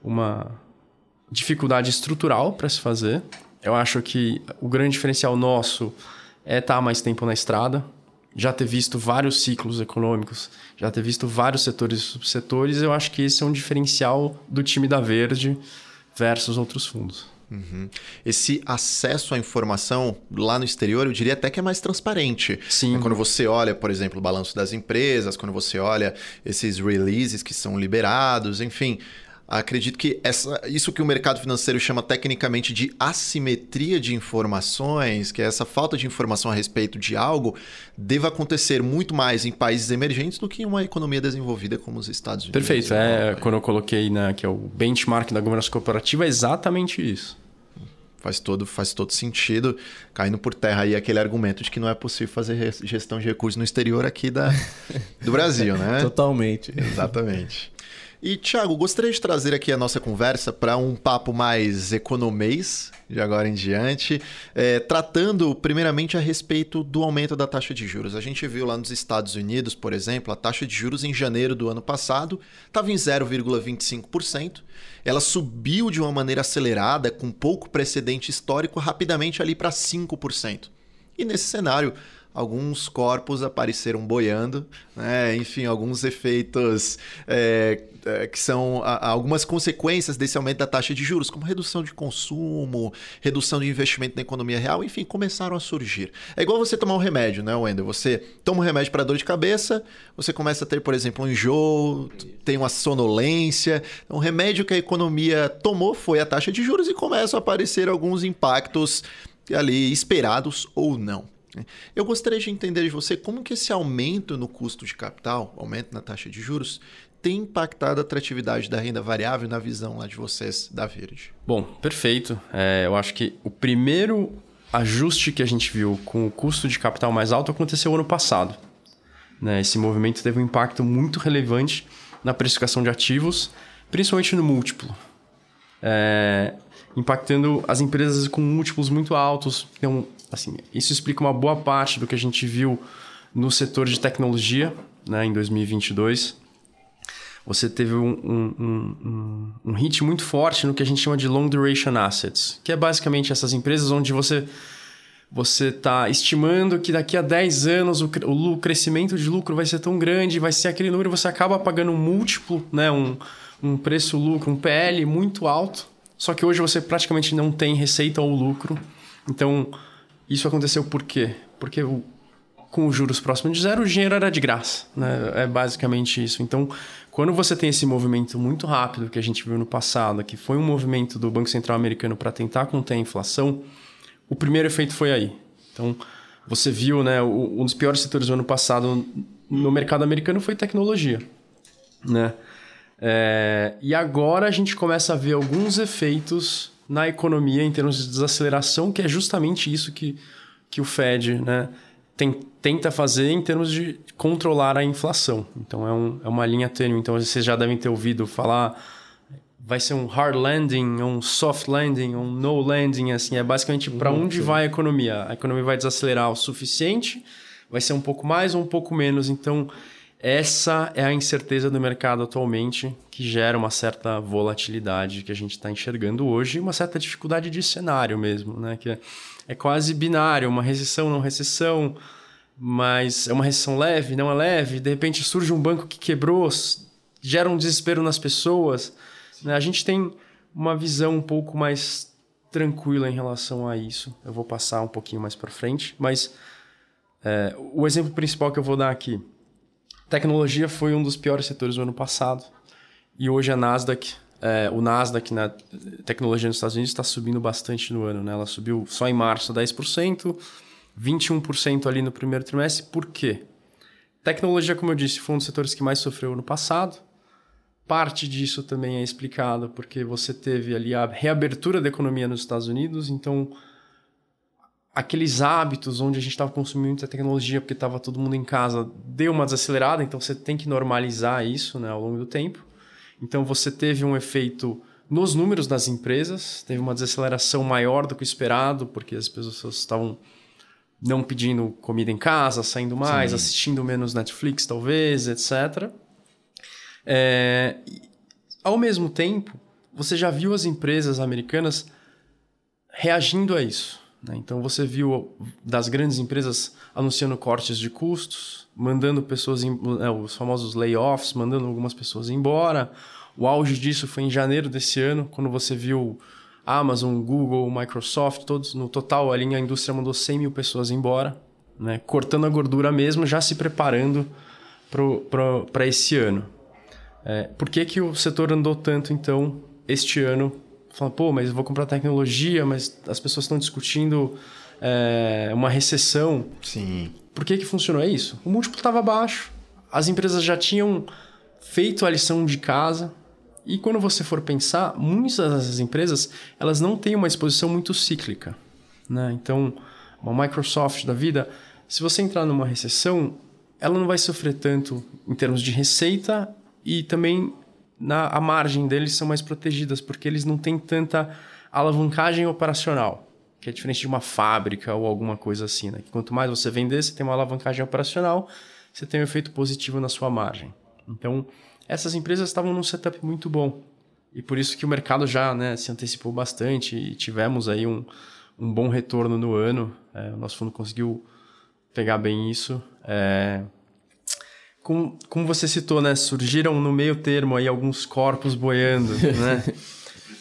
uma dificuldade estrutural para se fazer. Eu acho que o grande diferencial nosso é estar tá mais tempo na estrada, já ter visto vários ciclos econômicos, já ter visto vários setores e subsetores, eu acho que esse é um diferencial do time da Verde versus outros fundos. Uhum. Esse acesso à informação lá no exterior, eu diria até que é mais transparente. Sim. Quando você olha, por exemplo, o balanço das empresas, quando você olha esses releases que são liberados, enfim, Acredito que essa, isso que o mercado financeiro chama tecnicamente de assimetria de informações, que é essa falta de informação a respeito de algo, deva acontecer muito mais em países emergentes do que em uma economia desenvolvida como os Estados Unidos. Perfeito. É, quando eu coloquei na, que é o benchmark da governança corporativa, é exatamente isso. Faz todo, faz todo sentido, caindo por terra aí aquele argumento de que não é possível fazer gestão de recursos no exterior aqui da, do Brasil, né? (laughs) Totalmente. Exatamente. E, Thiago, gostaria de trazer aqui a nossa conversa para um papo mais economês, de agora em diante, é, tratando primeiramente a respeito do aumento da taxa de juros. A gente viu lá nos Estados Unidos, por exemplo, a taxa de juros em janeiro do ano passado estava em 0,25%. Ela subiu de uma maneira acelerada, com pouco precedente histórico, rapidamente ali para 5%. E nesse cenário, alguns corpos apareceram boiando, né? enfim, alguns efeitos é, é, que são a, algumas consequências desse aumento da taxa de juros, como redução de consumo, redução de investimento na economia real, enfim, começaram a surgir. É igual você tomar um remédio, né, Wendel? Você toma um remédio para dor de cabeça, você começa a ter, por exemplo, um enjoo, tem uma sonolência. Um remédio que a economia tomou foi a taxa de juros e começam a aparecer alguns impactos ali esperados ou não. Eu gostaria de entender de você como que esse aumento no custo de capital, aumento na taxa de juros, tem impactado a atratividade da renda variável na visão lá de vocês da Verde? Bom, perfeito. É, eu acho que o primeiro ajuste que a gente viu com o custo de capital mais alto aconteceu ano passado. Né? Esse movimento teve um impacto muito relevante na precificação de ativos, principalmente no múltiplo. É, impactando as empresas com múltiplos muito altos. Então, assim, isso explica uma boa parte do que a gente viu no setor de tecnologia né, em 2022. Você teve um, um, um, um, hit muito forte no que a gente chama de long duration assets, que é basicamente essas empresas onde você você está estimando que daqui a 10 anos o, o, crescimento de lucro vai ser tão grande, vai ser aquele número, você acaba pagando um múltiplo, né, um, um preço-lucro, um PL muito alto só que hoje você praticamente não tem receita ou lucro. Então, isso aconteceu por quê? Porque o, com os juros próximos de zero, o dinheiro era de graça. Né? É basicamente isso. Então, quando você tem esse movimento muito rápido que a gente viu no passado, que foi um movimento do Banco Central americano para tentar conter a inflação, o primeiro efeito foi aí. Então, você viu, né, um dos piores setores do ano passado no mercado americano foi tecnologia, né? É, e agora a gente começa a ver alguns efeitos na economia em termos de desaceleração, que é justamente isso que, que o Fed né, tem, tenta fazer em termos de controlar a inflação. Então é, um, é uma linha tênue. Então vocês já devem ter ouvido falar vai ser um hard landing, um soft landing, um no landing, assim, é basicamente para uhum, onde vai a economia. A economia vai desacelerar o suficiente, vai ser um pouco mais ou um pouco menos. Então, essa é a incerteza do mercado atualmente que gera uma certa volatilidade que a gente está enxergando hoje, uma certa dificuldade de cenário mesmo, né? Que é, é quase binário, uma recessão, não recessão, mas é uma recessão leve, não é leve. De repente surge um banco que quebrou, gera um desespero nas pessoas. Né? A gente tem uma visão um pouco mais tranquila em relação a isso. Eu vou passar um pouquinho mais para frente, mas é, o exemplo principal que eu vou dar aqui Tecnologia foi um dos piores setores do ano passado. E hoje a Nasdaq, é, o Nasdaq na tecnologia nos Estados Unidos está subindo bastante no ano. Né? Ela subiu só em março 10%, 21% ali no primeiro trimestre. Por quê? Tecnologia, como eu disse, foi um dos setores que mais sofreu no passado. Parte disso também é explicado porque você teve ali a reabertura da economia nos Estados Unidos, então aqueles hábitos onde a gente estava consumindo muita tecnologia porque estava todo mundo em casa deu uma desacelerada, então você tem que normalizar isso né, ao longo do tempo. Então você teve um efeito nos números das empresas, teve uma desaceleração maior do que o esperado, porque as pessoas estavam não pedindo comida em casa, saindo mais, Sim. assistindo menos Netflix, talvez, etc. É, ao mesmo tempo, você já viu as empresas americanas reagindo a isso. Né? Então você viu das grandes empresas anunciando cortes de custos, mandando pessoas, em, é, os famosos layoffs, mandando algumas pessoas embora. O auge disso foi em janeiro desse ano, quando você viu Amazon, Google, Microsoft, todos no total ali a indústria mandou 100 mil pessoas embora, né? cortando a gordura mesmo, já se preparando para esse ano. É, por que, que o setor andou tanto então este ano fala, pô, mas eu vou comprar tecnologia, mas as pessoas estão discutindo é, uma recessão. Sim. Por que, que funcionou? É isso. O múltiplo estava baixo, as empresas já tinham feito a lição de casa. E quando você for pensar, muitas dessas empresas elas não têm uma exposição muito cíclica. Né? Então, uma Microsoft da vida, se você entrar numa recessão, ela não vai sofrer tanto em termos de receita e também na a margem deles são mais protegidas, porque eles não têm tanta alavancagem operacional, que é diferente de uma fábrica ou alguma coisa assim. Né? quanto mais você vender, você tem uma alavancagem operacional, você tem um efeito positivo na sua margem. Então, essas empresas estavam num setup muito bom. E por isso que o mercado já né, se antecipou bastante e tivemos aí um, um bom retorno no ano. É, o nosso fundo conseguiu pegar bem isso. É, como, como você citou, né? Surgiram no meio termo aí alguns corpos boiando, né? (laughs)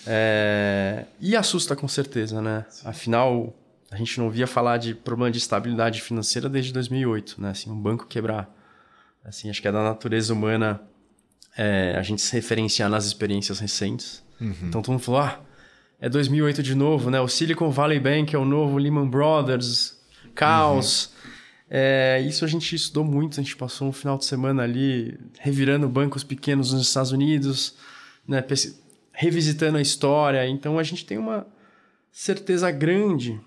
É, e assusta com certeza, né? Afinal, a gente não via falar de problema de estabilidade financeira desde 2008, né? Assim, um banco quebrar. Assim, acho que é da natureza humana é, a gente se referenciar nas experiências recentes. Uhum. Então, todo mundo falou, ah, é 2008 de novo, né? O Silicon Valley Bank é o novo Lehman Brothers, caos. Uhum. É, isso a gente estudou muito, a gente passou um final de semana ali revirando bancos pequenos nos Estados Unidos, né, revisitando a história. Então a gente tem uma certeza grande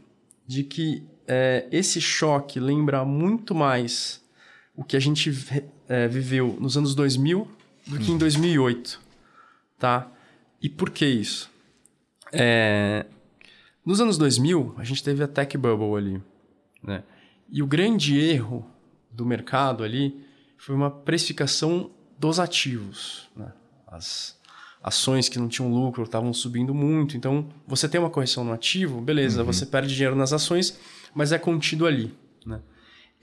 de que é, esse choque lembra muito mais o que a gente é, viveu nos anos 2000 do que em 2008, tá? E por que isso? É, nos anos 2000, a gente teve a tech bubble ali, né? E o grande erro do mercado ali foi uma precificação dos ativos. Né? As ações que não tinham lucro estavam subindo muito. Então, você tem uma correção no ativo, beleza, uhum. você perde dinheiro nas ações, mas é contido ali. Né?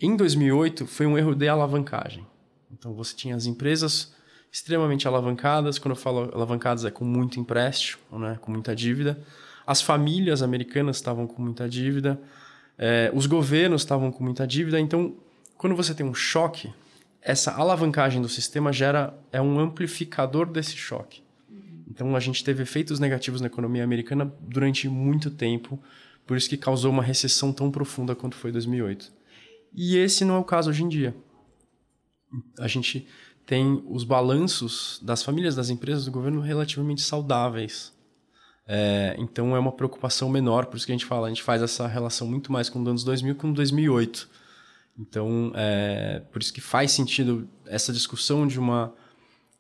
Em 2008, foi um erro de alavancagem. Então, você tinha as empresas extremamente alavancadas. Quando eu falo alavancadas, é com muito empréstimo, né? com muita dívida. As famílias americanas estavam com muita dívida. É, os governos estavam com muita dívida. Então, quando você tem um choque, essa alavancagem do sistema gera é um amplificador desse choque. Então, a gente teve efeitos negativos na economia americana durante muito tempo, por isso que causou uma recessão tão profunda quanto foi 2008. E esse não é o caso hoje em dia. A gente tem os balanços das famílias, das empresas, do governo relativamente saudáveis. É, então é uma preocupação menor, por isso que a gente fala, a gente faz essa relação muito mais com os anos 2000 que com 2008. Então, é, por isso que faz sentido essa discussão de uma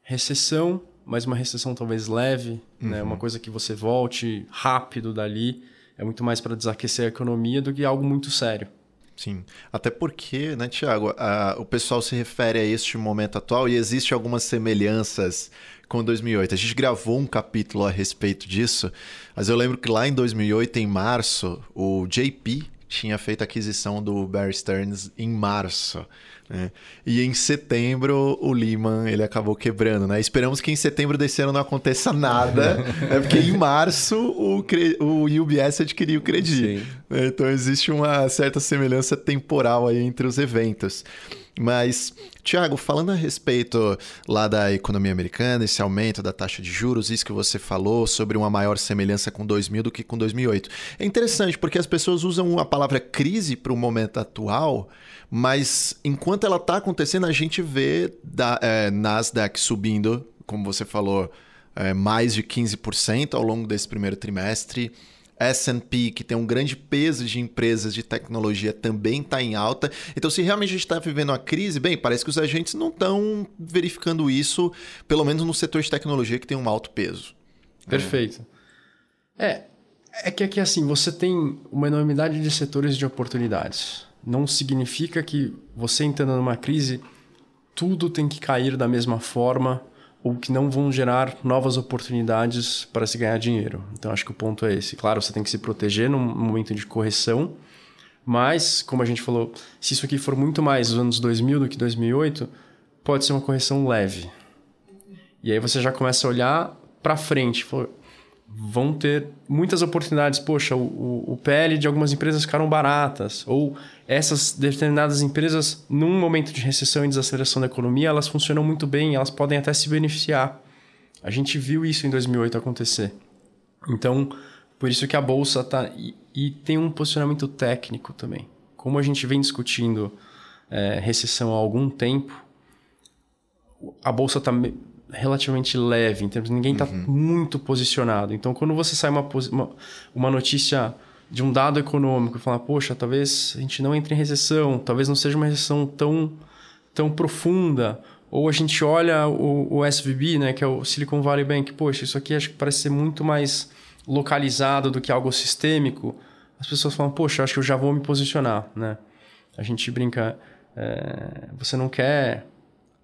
recessão, mas uma recessão talvez leve, uhum. né? uma coisa que você volte rápido dali, é muito mais para desaquecer a economia do que algo muito sério. Sim, até porque, né, Tiago, o pessoal se refere a este momento atual e existe algumas semelhanças com 2008. A gente gravou um capítulo a respeito disso, mas eu lembro que lá em 2008, em março, o JP tinha feito a aquisição do Bear Stearns em março. Né? E em setembro o Lehman ele acabou quebrando, né? Esperamos que em setembro desse ano não aconteça nada, (laughs) né? porque em março o, o UBS adquiriu o Credit. Né? Então existe uma certa semelhança temporal aí entre os eventos. Mas, Tiago, falando a respeito lá da economia americana, esse aumento da taxa de juros, isso que você falou sobre uma maior semelhança com 2000 do que com 2008. É interessante porque as pessoas usam a palavra crise para o momento atual, mas enquanto ela está acontecendo, a gente vê da, é, Nasdaq subindo, como você falou, é, mais de 15% ao longo desse primeiro trimestre. S&P, que tem um grande peso de empresas de tecnologia, também está em alta. Então, se realmente a gente está vivendo uma crise, bem, parece que os agentes não estão verificando isso, pelo menos no setor de tecnologia, que tem um alto peso. Perfeito. É, é que aqui, assim, você tem uma enormidade de setores de oportunidades. Não significa que você entrando numa crise, tudo tem que cair da mesma forma ou que não vão gerar novas oportunidades para se ganhar dinheiro. Então acho que o ponto é esse. Claro, você tem que se proteger num momento de correção, mas como a gente falou, se isso aqui for muito mais os anos 2000 do que 2008, pode ser uma correção leve. E aí você já começa a olhar para frente, vão ter muitas oportunidades. Poxa, o, o PL de algumas empresas ficaram baratas. Ou essas determinadas empresas, num momento de recessão e desaceleração da economia, elas funcionam muito bem, elas podem até se beneficiar. A gente viu isso em 2008 acontecer. Então, por isso que a bolsa está. E, e, tem um posicionamento técnico também. Como a gente vem discutindo é, recessão há algum tempo, a bolsa está relativamente leve, em termos ninguém está uhum. muito posicionado. Então, quando você sai uma, uma, uma notícia de um dado econômico e fala, poxa, talvez a gente não entre em recessão, talvez não seja uma recessão tão, tão profunda, ou a gente olha o, o SVB, né, que é o Silicon Valley Bank, poxa, isso aqui acho que parece ser muito mais localizado do que algo sistêmico, as pessoas falam, poxa, acho que eu já vou me posicionar, né? A gente brinca, é, você não quer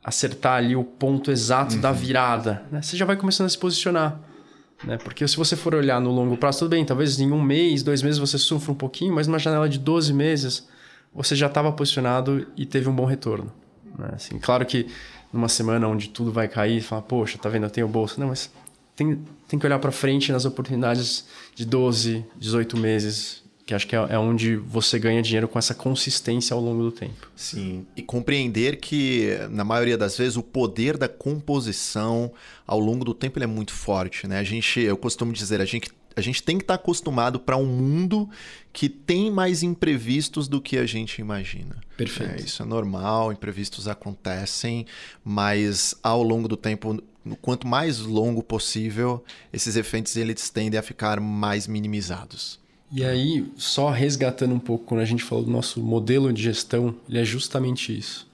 acertar ali o ponto exato uhum. da virada, né? Você já vai começando a se posicionar. Né? Porque se você for olhar no longo prazo, tudo bem, talvez em um mês, dois meses você sofra um pouquinho, mas numa janela de 12 meses você já estava posicionado e teve um bom retorno. Né? Assim, claro que numa semana onde tudo vai cair, fala, poxa, tá vendo, eu tenho bolsa. Não, mas tem, tem que olhar para frente nas oportunidades de 12, 18 meses que acho que é, é onde você ganha dinheiro com essa consistência ao longo do tempo. Sim, e compreender que, na maioria das vezes, o poder da composição ao longo do tempo ele é muito forte. Né? A gente, eu costumo dizer, a gente, a gente tem que estar acostumado para um mundo que tem mais imprevistos do que a gente imagina. Perfeito. É, isso é normal, imprevistos acontecem, mas ao longo do tempo, quanto mais longo possível, esses efeitos eles tendem a ficar mais minimizados. E aí, só resgatando um pouco, quando a gente falou do nosso modelo de gestão, ele é justamente isso.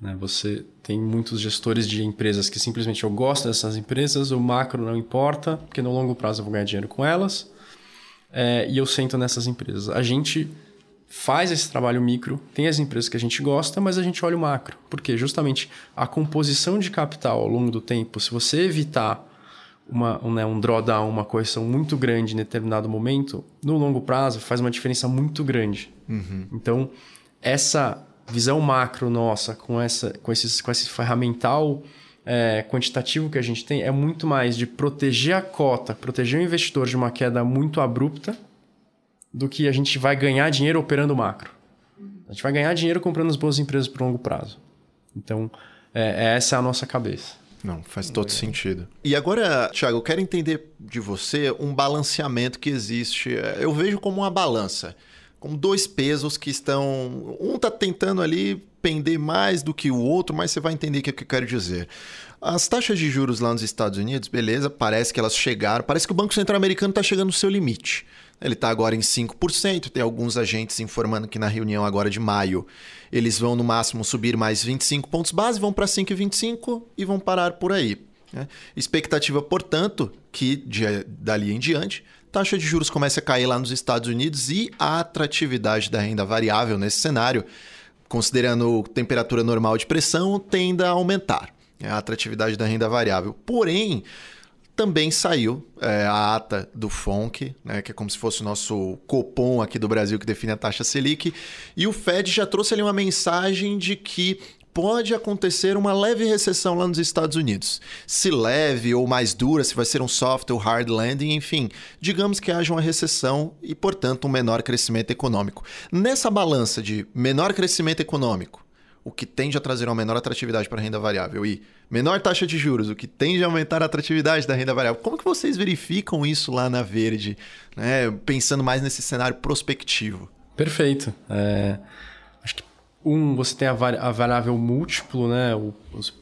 Né? Você tem muitos gestores de empresas que simplesmente eu gosto dessas empresas, o macro não importa, porque no longo prazo eu vou ganhar dinheiro com elas, é, e eu sento nessas empresas. A gente faz esse trabalho micro, tem as empresas que a gente gosta, mas a gente olha o macro. Porque justamente a composição de capital ao longo do tempo, se você evitar uma, um, né, um drawdown, uma correção muito grande em determinado momento, no longo prazo faz uma diferença muito grande. Uhum. Então, essa visão macro nossa, com, essa, com, esses, com esse ferramental é, quantitativo que a gente tem é muito mais de proteger a cota, proteger o investidor de uma queda muito abrupta, do que a gente vai ganhar dinheiro operando macro. A gente vai ganhar dinheiro comprando as boas empresas por longo prazo. Então, é, essa é a nossa cabeça. Não, faz todo sentido. E agora, Thiago, eu quero entender de você um balanceamento que existe. Eu vejo como uma balança, como dois pesos que estão. Um está tentando ali pender mais do que o outro, mas você vai entender o que, que eu quero dizer. As taxas de juros lá nos Estados Unidos, beleza, parece que elas chegaram, parece que o Banco Central Americano está chegando no seu limite. Ele está agora em 5%, tem alguns agentes informando que na reunião agora de maio eles vão no máximo subir mais 25 pontos base, vão para 5,25 e vão parar por aí. Né? Expectativa, portanto, que de, dali em diante taxa de juros comece a cair lá nos Estados Unidos e a atratividade da renda variável nesse cenário, considerando temperatura normal de pressão, tenda a aumentar. É a atratividade da renda variável. Porém, também saiu é, a ata do FONC, né, que é como se fosse o nosso Copom aqui do Brasil que define a taxa Selic, e o Fed já trouxe ali uma mensagem de que pode acontecer uma leve recessão lá nos Estados Unidos. Se leve ou mais dura, se vai ser um soft ou hard landing, enfim, digamos que haja uma recessão e, portanto, um menor crescimento econômico. Nessa balança de menor crescimento econômico, o que tende a trazer uma menor atratividade para a renda variável e menor taxa de juros, o que tende a aumentar a atratividade da renda variável. Como que vocês verificam isso lá na Verde, né? pensando mais nesse cenário prospectivo? Perfeito. É, acho que um, você tem a, variável múltiplo, né? O,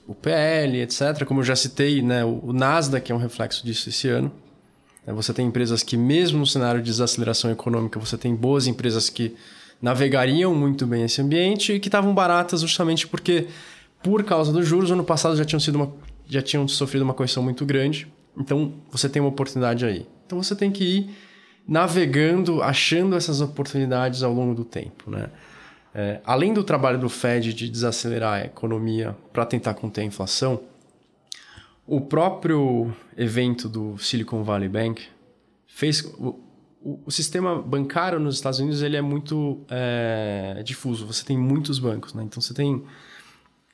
o, PL, etc. Como eu já citei, né? o, o Nasdaq é um reflexo disso esse ano. É, você tem empresas que, mesmo no cenário de desaceleração econômica, você tem boas empresas que navegariam muito bem esse ambiente e que estavam baratas justamente porque, por causa dos juros, ano passado já tinham, sido uma, já tinham sofrido uma correção muito grande. Então, você tem uma oportunidade aí. Então, você tem que ir navegando, achando essas oportunidades ao longo do tempo. Né? É, além do trabalho do Fed de desacelerar a economia para tentar conter a inflação, o próprio evento do Silicon Valley Bank fez o, sistema bancário nos Estados Unidos ele é muito é, difuso. Você tem muitos bancos, né? Então você tem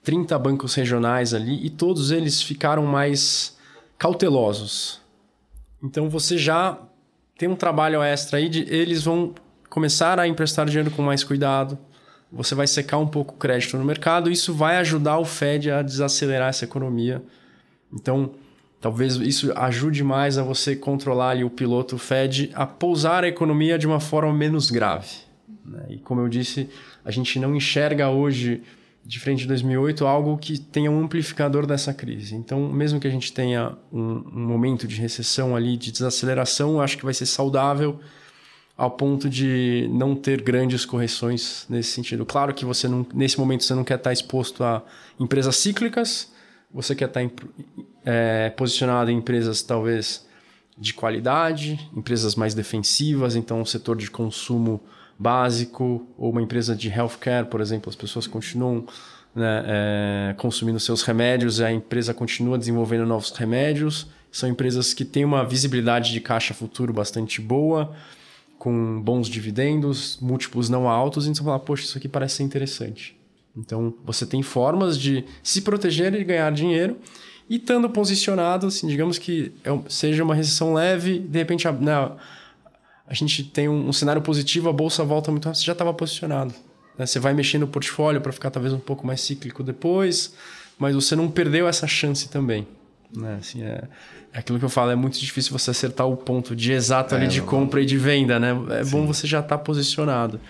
30 bancos regionais ali e todos eles ficaram mais cautelosos. Então você já tem um trabalho extra aí de eles vão começar a emprestar dinheiro com mais cuidado. Você vai secar um pouco o crédito no mercado, isso vai ajudar o Fed a desacelerar essa economia. Então, Talvez isso ajude mais a você controlar ali o piloto Fed a pousar a economia de uma forma menos grave. Né? E como eu disse, a gente não enxerga hoje, diferente de 2008, algo que tenha um amplificador dessa crise. Então, mesmo que a gente tenha um, um momento de recessão ali, de desaceleração, acho que vai ser saudável ao ponto de não ter grandes correções nesse sentido. Claro que você não, nesse momento você não quer estar exposto a empresas cíclicas, você quer estar é, posicionado em empresas talvez de qualidade, empresas mais defensivas, então um setor de consumo básico, ou uma empresa de healthcare, por exemplo, as pessoas continuam né, é, consumindo seus remédios a empresa continua desenvolvendo novos remédios. São empresas que têm uma visibilidade de caixa futuro bastante boa, com bons dividendos, múltiplos não altos, então você fala, poxa, isso aqui parece ser interessante. Então, você tem formas de se proteger e ganhar dinheiro. E estando posicionado, assim, digamos que é seja uma recessão leve, de repente a, né, a gente tem um, um, cenário positivo, a bolsa volta muito rápido, você já estava posicionado. Né? Você vai mexendo no portfólio para ficar talvez um pouco mais cíclico depois, mas você não perdeu essa chance também. Né? Assim, é, é aquilo que eu falo, é muito difícil você acertar o ponto de exato é, ali de compra e de venda. Né? É Sim. bom você já estar tá posicionado.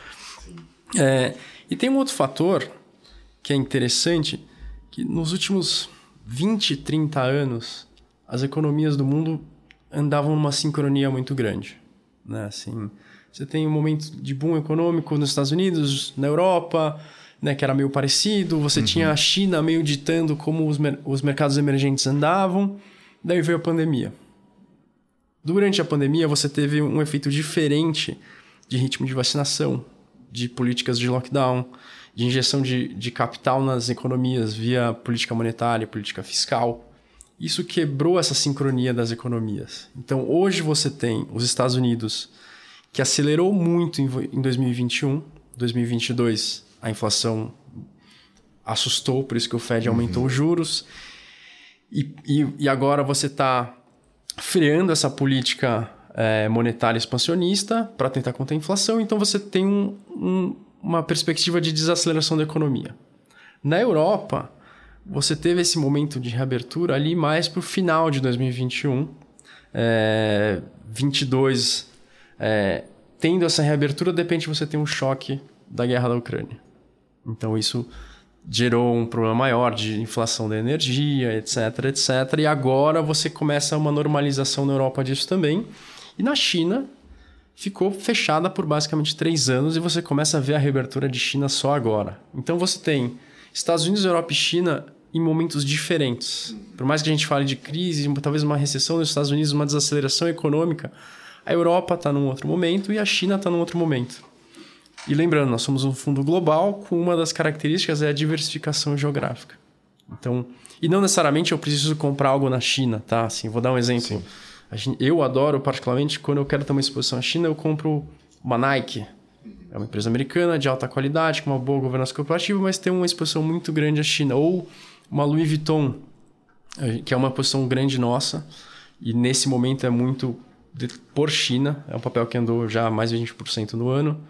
É, e tem um outro fator que é interessante, que nos últimos 20, 30 anos, as economias do mundo andavam numa sincronia muito grande. Né? Assim, você tem um momento de boom econômico nos Estados Unidos, na Europa, né, que era meio parecido. Você uhum. tinha a China meio ditando como os, mer os mercados emergentes andavam. Daí veio a pandemia. Durante a pandemia, você teve um efeito diferente de ritmo de vacinação, de políticas de lockdown, de injeção de, de capital nas economias via política monetária, política fiscal. Isso quebrou essa sincronia das economias. Então, hoje você tem os Estados Unidos, que acelerou muito em 2021, 2022 a inflação assustou, por isso que o Fed aumentou uhum. os juros. E, e, e agora você está freando essa política é, monetária expansionista para tentar conter a inflação, então você tem um, um, uma perspectiva de desaceleração da economia. Na Europa, você teve esse momento de reabertura ali mais para o final de 2021, é, 22, é, tendo essa reabertura, de repente você tem um choque da guerra da Ucrânia. Então isso gerou um problema maior de inflação da energia, etc, etc. E agora você começa uma normalização na Europa disso também. E na China ficou fechada por basicamente três anos e você começa a ver a reabertura de China só agora. Então você tem Estados Unidos, Europa e China em momentos diferentes. Por mais que a gente fale de crise, talvez uma recessão nos Estados Unidos, uma desaceleração econômica, a Europa está num outro momento e a China está num outro momento. E lembrando, nós somos um fundo global com uma das características é a diversificação geográfica. Então, e não necessariamente eu preciso comprar algo na China, tá? Assim, vou dar um exemplo. Eu adoro particularmente quando eu quero ter uma exposição à China, eu compro uma Nike. É uma empresa americana de alta qualidade, com uma boa governança corporativa, mas tem uma exposição muito grande à China. Ou uma Louis Vuitton, eh, que é uma posição grande nossa, e nesse momento é muito por China, é um papel que andou já mais de 20% no ano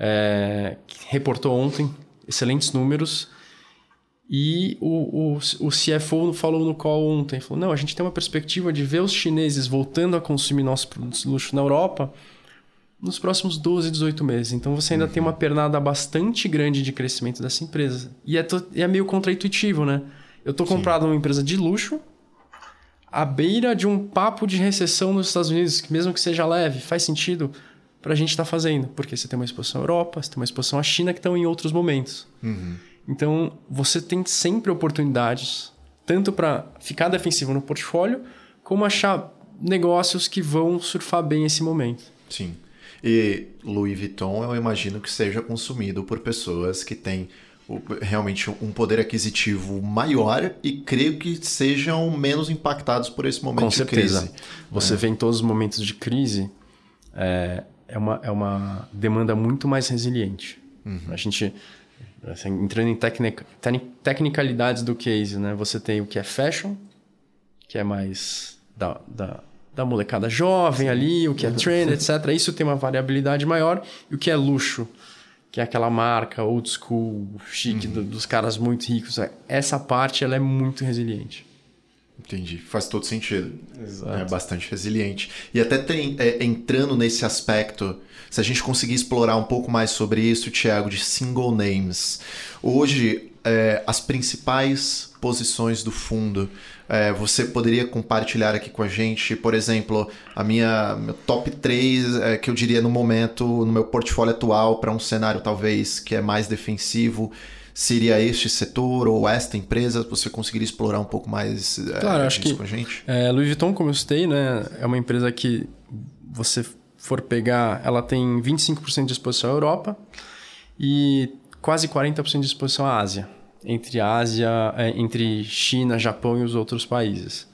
é, reportou ontem excelentes números. E o, o, o CFO falou no call ontem, falou, não, a gente tem uma perspectiva de ver os chineses voltando a consumir nossos produtos de luxo na Europa nos próximos 12, 18 meses. Então você ainda uhum. tem uma pernada bastante grande de crescimento dessa empresa. E é, é meio contraintuitivo, né? Eu estou comprado numa empresa de luxo, à beira de um papo de recessão nos Estados Unidos, que mesmo que seja leve, faz sentido para a gente estar tá fazendo. Porque você tem uma exposição à Europa, você tem uma exposição à China que estão em outros momentos. Uhum. Então, você tem sempre oportunidades, tanto para ficar defensivo no portfólio, como achar negócios que vão surfar bem esse momento. Sim. E Louis Vuitton, eu imagino que seja consumido por pessoas que têm realmente um poder aquisitivo maior e creio que sejam menos impactados por esse momento Com certeza. de crise. Você é. vê em todos os momentos de crise, é, é uma, é uma demanda muito mais resiliente. Uhum. A gente, assim, entrando em tecnica, tecnicalidades do case, né? Você tem o que é fashion, que é mais da, da, da molecada jovem ali, o que é trend, (laughs) etc. Isso tem uma variabilidade maior. E o que é luxo, que é aquela marca old school, chique, uhum. do, dos caras muito ricos. Essa parte ela é muito resiliente. Entendi, faz todo sentido. Exato. É bastante resiliente. E até tem, é, entrando nesse aspecto, se a gente conseguir explorar um pouco mais sobre isso, Thiago, de single names. Hoje, é, as principais posições do fundo, é, você poderia compartilhar aqui com a gente, por exemplo, a minha meu top 3, é, que eu diria no momento, no meu portfólio atual, para um cenário talvez que é mais defensivo seria este setor ou esta empresa? Você conseguiria explorar um pouco mais é, claro, acho que, com a gente? É, Louis Vuitton, como eu citei, né, é uma empresa que você for pegar, ela tem 25% de exposição à Europa e quase 40% de exposição à Ásia, entre Ásia, é, entre China, Japão e os outros países.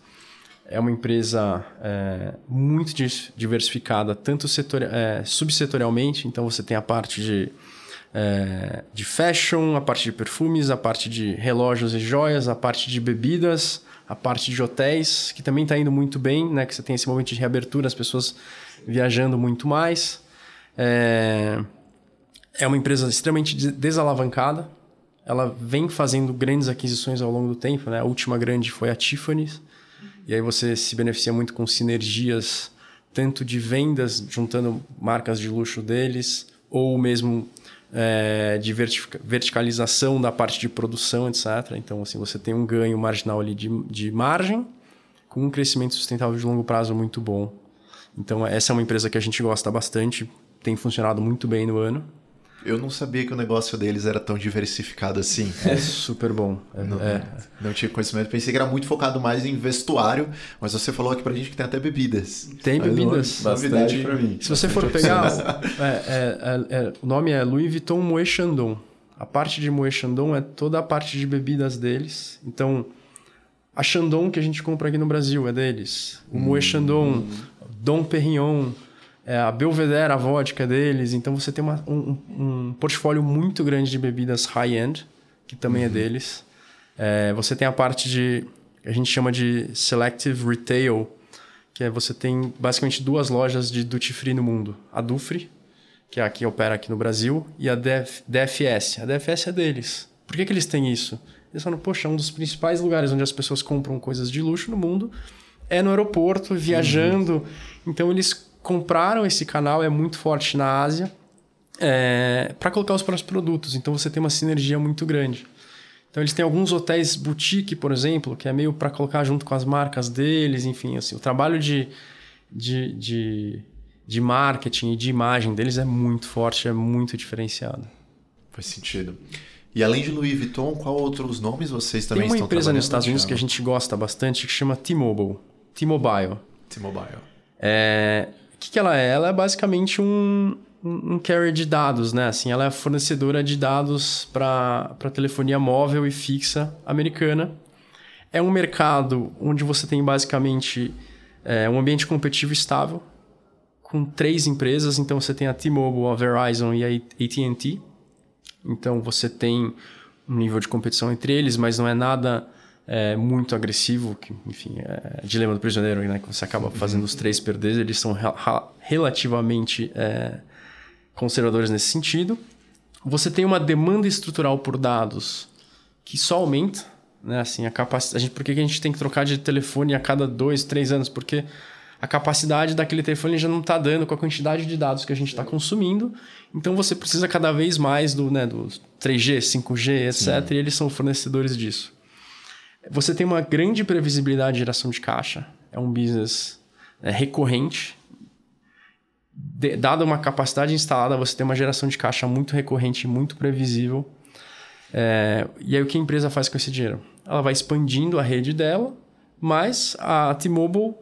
É uma empresa é, muito diversificada, tanto setor, é, subsetorialmente, então você tem a parte de é, de fashion, a parte de perfumes, a parte de relógios e joias, a parte de bebidas, a parte de hotéis, que também está indo muito bem, né? Que você tem esse momento de reabertura, as pessoas viajando muito mais. É, é uma empresa extremamente desalavancada. Ela vem fazendo grandes aquisições ao longo do tempo, né? A última grande foi a Tiffany's. E aí você se beneficia muito com sinergias tanto de vendas, juntando marcas de luxo deles, ou mesmo é, de verticalização da parte de produção, etc. Então, assim, você tem um ganho marginal ali de, de margem com um crescimento sustentável de longo prazo muito bom. Então, essa é uma empresa que a gente gosta bastante, tem funcionado muito bem no ano. Eu não sabia que o negócio deles era tão diversificado assim. É super bom. É, não, é. não, tinha conhecimento. Pensei que era muito focado mais em vestuário, mas você falou aqui pra gente que tem até bebidas. Tem bebidas. Bastante para mim. Se você for pegar, (laughs) é, é, é, o nome é Louis Vuitton Moët Chandon. A parte de Moët Chandon é toda a parte de bebidas deles. Então, a Chandon que a gente compra aqui no Brasil é deles. O hum. Moët Chandon, Dom Perignon, é, a Belvedere, a vodka deles. Então você tem uma, um, um, portfólio muito grande de bebidas high-end, que também é uhum. é deles. É, você tem a parte de A gente chama de Selective Retail, que é você tem basicamente duas lojas de duty free no mundo. A Dufry, que é a que opera aqui no Brasil, e a DF, DFS. A DFS é deles. Por que, que eles têm isso? Eles falam, poxa, um dos principais lugares onde as pessoas compram coisas de luxo no mundo é no aeroporto, viajando. Uhum. Então eles compraram esse canal, é muito forte na Ásia, é, para colocar os próprios produtos. Então você tem uma sinergia muito grande. Então eles têm alguns hotéis boutique, por exemplo, que é meio para colocar junto com as marcas deles, enfim, assim, o trabalho de, de, de, de marketing e de imagem deles é muito forte, é muito diferenciado. Faz sentido. E além de Louis Vuitton, qual outros nomes vocês também estão Tem uma empresa nos Estados Unidos que a gente gosta bastante que chama T-Mobile. T-Mobile. T-Mobile. É... O que, que ela é? Ela é basicamente um, um carrier de dados, né? Assim, ela é fornecedora de dados para telefonia móvel e fixa americana. É um mercado onde você tem basicamente é, um ambiente competitivo estável, com três empresas. Então você tem a T-Mobile, a Verizon e a AT&T. Então você tem um nível de competição entre eles, mas não é nada é, muito agressivo, que, enfim, é dilema do prisioneiro, né? Que você acaba fazendo os três perder, eles são relativamente é, conservadores nesse sentido. Você tem uma demanda estrutural por dados que só aumenta, né? Assim, a capacidade. Por que a gente tem que trocar de telefone a cada dois, três anos? Porque a capacidade daquele telefone já não está dando com a quantidade de dados que a gente está consumindo. Então você precisa cada vez mais do, né, do 3G, 5G, etc. Sim. E eles são fornecedores disso. Você tem uma grande previsibilidade de geração de caixa. É um business é, recorrente. De, dada uma capacidade instalada, você tem uma geração de caixa muito recorrente, muito previsível. É, e aí o que a empresa faz com esse dinheiro? Ela vai expandindo a rede dela, mas a T-Mobile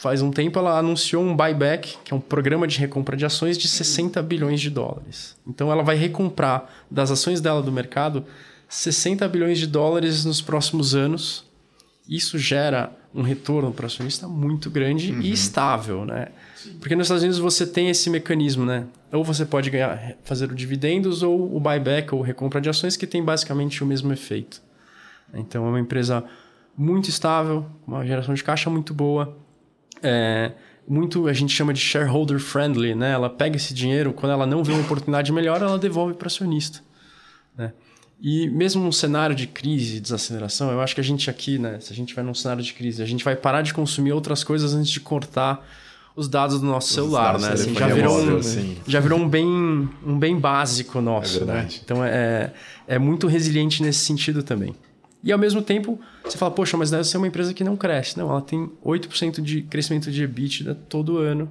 faz um tempo ela anunciou um buyback, que é um programa de recompra de ações de 60 bilhões de dólares. Então ela vai recomprar das ações dela do mercado 60 bilhões de dólares nos próximos anos. Isso gera um retorno para o acionista muito grande uhum. e estável, né? Porque nos Estados Unidos você tem esse mecanismo, né? Ou você pode ganhar, fazer o dividendos ou o buyback ou recompra de ações que tem basicamente o mesmo efeito. Então é uma empresa muito estável, uma geração de caixa muito boa, é, muito a gente chama de shareholder friendly, né? Ela pega esse dinheiro, quando ela não vê uma oportunidade melhor, ela devolve para o acionista. Né? E mesmo num cenário de crise, desaceleração, eu acho que a gente aqui, né, se a gente vai num cenário de crise, a gente vai parar de consumir outras coisas antes de cortar os dados do nosso os celular, né? Assim, já virou, móvel, um, assim. já virou um bem, um bem básico nosso, é né? Então é, é muito resiliente nesse sentido também. E ao mesmo tempo, você fala, poxa, mas deve ser uma empresa que não cresce. Não, ela tem 8% de crescimento de EBITDA todo ano.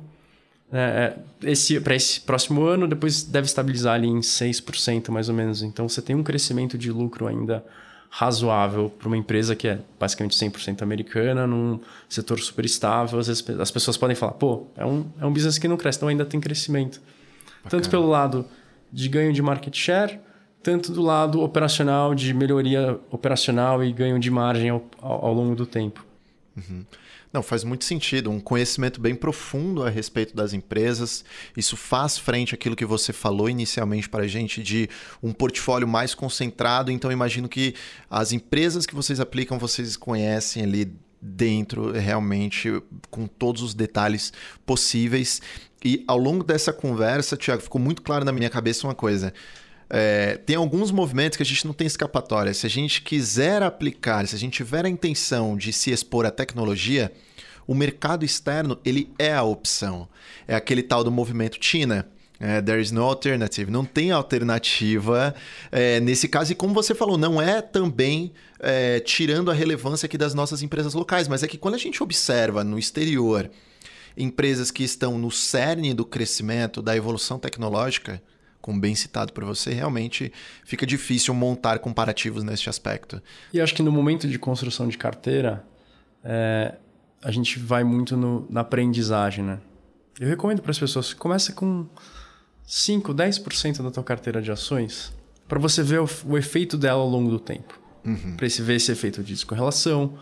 É, é esse, Para esse próximo ano, depois deve estabilizar ali em 6% mais ou menos. Então você tem um crescimento de lucro ainda razoável para uma empresa que é basicamente 100% americana, num setor super estável. Às vezes as pessoas podem falar, pô, é um, é um business que não cresce, então ainda tem crescimento. Bacana. Tanto pelo lado de ganho de market share, tanto do lado operacional, de melhoria operacional e ganho de margem ao, ao, ao longo do tempo. Uhum. Não, faz muito sentido. Um conhecimento bem profundo a respeito das empresas. Isso faz frente àquilo que você falou inicialmente para a gente de um portfólio mais concentrado. Então, imagino que as empresas que vocês aplicam, vocês conhecem ali dentro, realmente, com todos os detalhes possíveis. E ao longo dessa conversa, Tiago, ficou muito claro na minha cabeça uma coisa. É, tem alguns movimentos que a gente não tem escapatória. Se a gente quiser aplicar, se a gente tiver a intenção de se expor à tecnologia, o mercado externo ele é a opção. É aquele tal do movimento China. É, there is no alternative. Não tem alternativa é, nesse caso. E como você falou, não é também é, tirando a relevância aqui das nossas empresas locais, mas é que quando a gente observa no exterior empresas que estão no cerne do crescimento, da evolução tecnológica, como bem citado por você, realmente fica difícil montar comparativos neste aspecto. E acho que no momento de construção de carteira, é, a gente vai muito no, na aprendizagem, né? Eu recomendo para as pessoas, começa com 5, 10% da tua carteira de ações para você ver o, o, efeito dela ao longo do tempo. Uhum. Para ver esse efeito de descorrelação,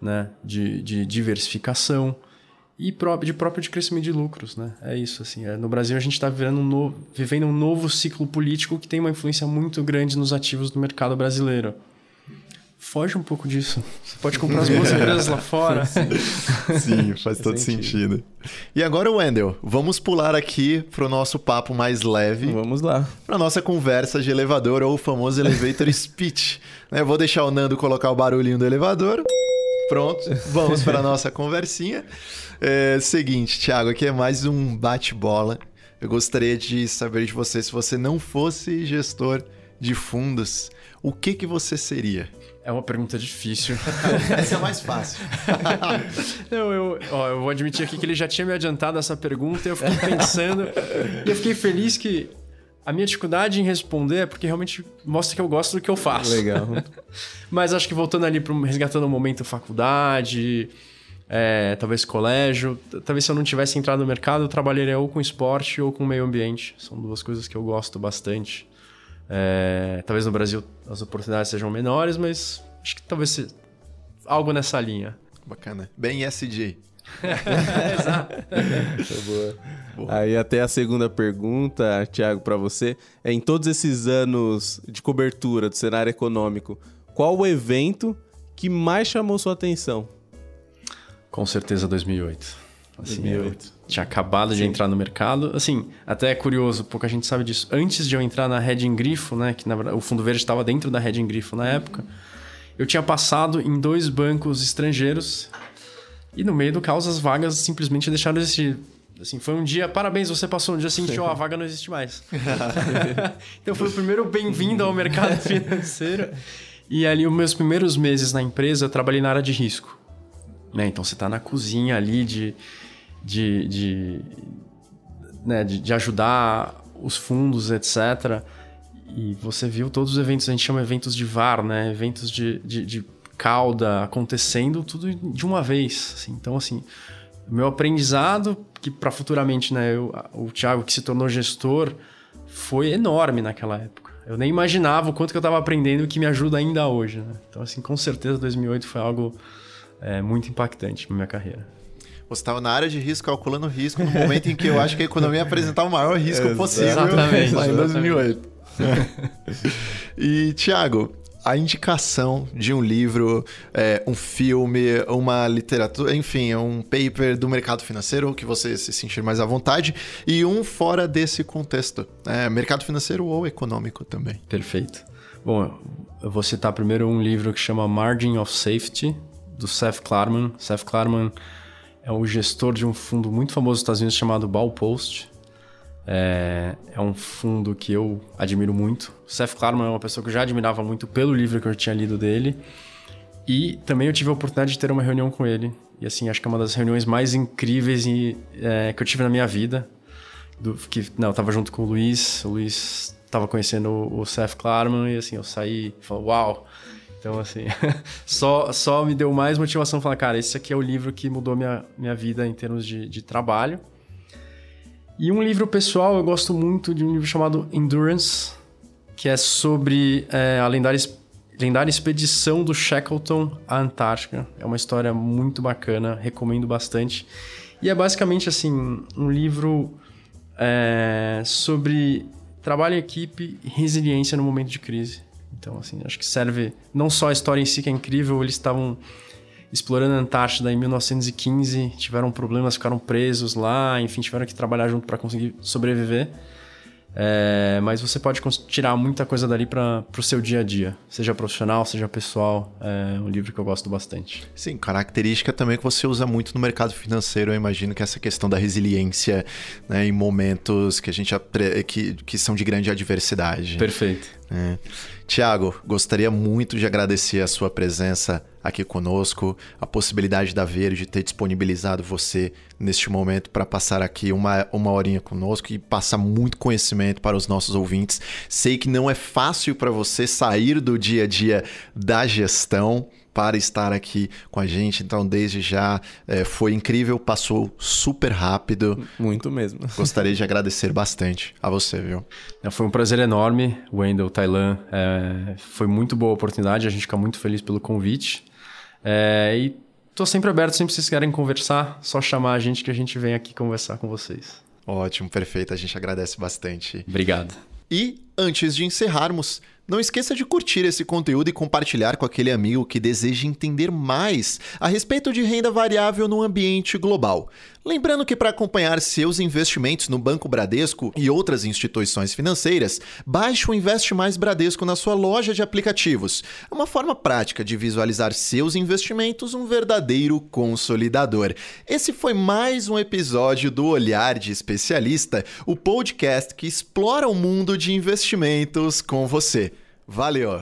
né? de, de diversificação e de próprio de crescimento de lucros, né? É isso, assim. É, no Brasil a gente está vivendo, um novo, vivendo um novo ciclo político que tem uma influência muito grande nos ativos do mercado brasileiro. foge um pouco disso. Você pode comprar as (laughs) boas empresas lá fora. Sim, faz todo sentido. sentido. E agora, Wendel, vamos pular aqui para o nosso papo mais leve. Vamos lá. Para nossa conversa de elevador ou o famoso elevator (laughs) speech. Né, vou deixar o Nando colocar o barulhinho do elevador. Pronto, (laughs) vamos para a nossa conversinha. É, seguinte, Thiago, aqui é mais um bate-bola. Eu gostaria de saber de você, se você não fosse gestor de fundos, o que, que você seria? É uma pergunta difícil. (laughs) essa é a mais fácil. (laughs) Não, eu, ó, eu vou admitir aqui que ele já tinha me adiantado essa pergunta e eu fiquei pensando. e eu fiquei feliz que a minha dificuldade em responder é porque realmente mostra que eu gosto do que eu faço. Legal. (laughs) Mas acho que voltando ali para resgatando o momento faculdade, é, talvez colégio, talvez se eu não tivesse entrado no mercado, eu trabalharia ou com esporte ou com meio ambiente. São duas coisas que eu gosto bastante. É, talvez no Brasil as oportunidades sejam menores, mas acho que talvez seja algo nessa linha. Bacana. Bem ESG. (laughs) Exato. boa. boa. Aí até a segunda pergunta, Thiago, para você. É, em todos esses anos de cobertura do cenário econômico, qual o evento que mais chamou sua atenção? Com certeza 2008. Assim, 2008. tinha acabado Sim. de entrar no mercado. Assim, até é curioso, pouca gente sabe disso. Antes de eu entrar na Red Grifo, né, que na verdade, o Fundo Verde estava dentro da Red Grifo na época, eu tinha passado em dois bancos estrangeiros e no meio do caos as vagas simplesmente deixaram de existir. Assim, foi um dia, parabéns, você passou um dia assim, ó, a vaga não existe mais. (laughs) então foi o primeiro bem-vindo ao mercado (laughs) financeiro. E ali, os meus primeiros meses na empresa, eu trabalhei na área de risco. Né? Então você está na cozinha ali de de, de, né, de, de ajudar os fundos, etc. E você viu todos os eventos, a gente chama eventos de VAR, né? Eventos de, de, de cauda acontecendo tudo de uma vez. Assim. Então, assim, meu aprendizado, que para futuramente, né, eu, o Thiago que se tornou gestor, foi enorme naquela época. Eu nem imaginava o quanto que eu estava aprendendo que me ajuda ainda hoje. Né? Então, assim, com certeza 2008 foi algo é, muito impactante na minha carreira. Você estava na área de risco, calculando risco, no momento em que eu acho que a economia ia apresentar o maior risco (laughs) possível. Exatamente. Lá em 2008. e, Tiago, (laughs) a indicação de um livro, é, um filme, uma literatura, enfim, um paper do mercado financeiro que você se sentir mais à vontade e um fora desse contexto, é, mercado financeiro ou econômico também. Perfeito. Bom, eu vou citar primeiro um livro que chama Margin of Safety do Seth Klarman. Seth Klarman é o gestor de um fundo muito famoso nos Estados Unidos chamado Baupost. É, é um fundo que eu admiro muito. O Seth Klarman é uma pessoa que eu já admirava muito pelo livro que eu tinha lido dele. E também eu tive a oportunidade de ter uma reunião com ele. E assim, acho que é uma das reuniões mais incríveis e, é, que eu tive na minha vida. Do, que, não, eu tava junto com o Luiz. O Luiz estava conhecendo o, o Seth Klarman e assim, eu saí e falei, uau, então, assim, (laughs) só, só me deu mais motivação falar, cara, esse aqui é o livro que mudou minha, minha vida em termos de, de trabalho. E um livro pessoal, eu gosto muito de um livro chamado Endurance, que é sobre é, a lendária, lendária expedição do Shackleton à Antártica. É uma história muito bacana, recomendo bastante. E é basicamente, assim, um livro é, sobre trabalho em equipe e resiliência no momento de crise. Então, assim, acho que serve não só a história em si, que é incrível, eles estavam explorando a Antártida em 1915, tiveram problemas, ficaram presos lá, enfim, tiveram que trabalhar junto para conseguir sobreviver. É, mas você pode tirar muita coisa dali para o seu dia a dia, seja profissional, seja pessoal. É um livro que eu gosto bastante. Sim, característica também que você usa muito no mercado financeiro. Eu imagino que essa questão da resiliência né, em momentos que a gente que, que são de grande adversidade. Perfeito. É. Tiago, gostaria muito de agradecer a sua presença aqui conosco, a possibilidade da Verde ter disponibilizado você neste momento para passar aqui uma, uma horinha conosco e passar muito conhecimento para os nossos ouvintes. Sei que não é fácil para você sair do dia a dia da gestão, para estar aqui com a gente. Então, desde já, é, foi incrível, passou super rápido. Muito mesmo. (laughs) Gostaria de agradecer bastante a você, viu? Foi um prazer enorme, Wendel, Tailan. É, foi muito boa a oportunidade, a gente fica muito feliz pelo convite. É, e estou sempre aberto, sempre se vocês querem conversar, só chamar a gente que a gente vem aqui conversar com vocês. Ótimo, perfeito. A gente agradece bastante. Obrigado. E antes de encerrarmos, Não esqueça de curtir esse conteúdo e compartilhar com aquele amigo que deseja entender mais a respeito de renda variável no ambiente global. Lembrando que para acompanhar seus investimentos no Banco Bradesco e outras instituições financeiras, baixe o Investe Mais Bradesco na sua loja de aplicativos. É uma forma prática de visualizar seus investimentos, um verdadeiro consolidador. Esse foi mais um episódio do Olhar de Especialista, o podcast que explora o mundo de investimentos com você. Valeu!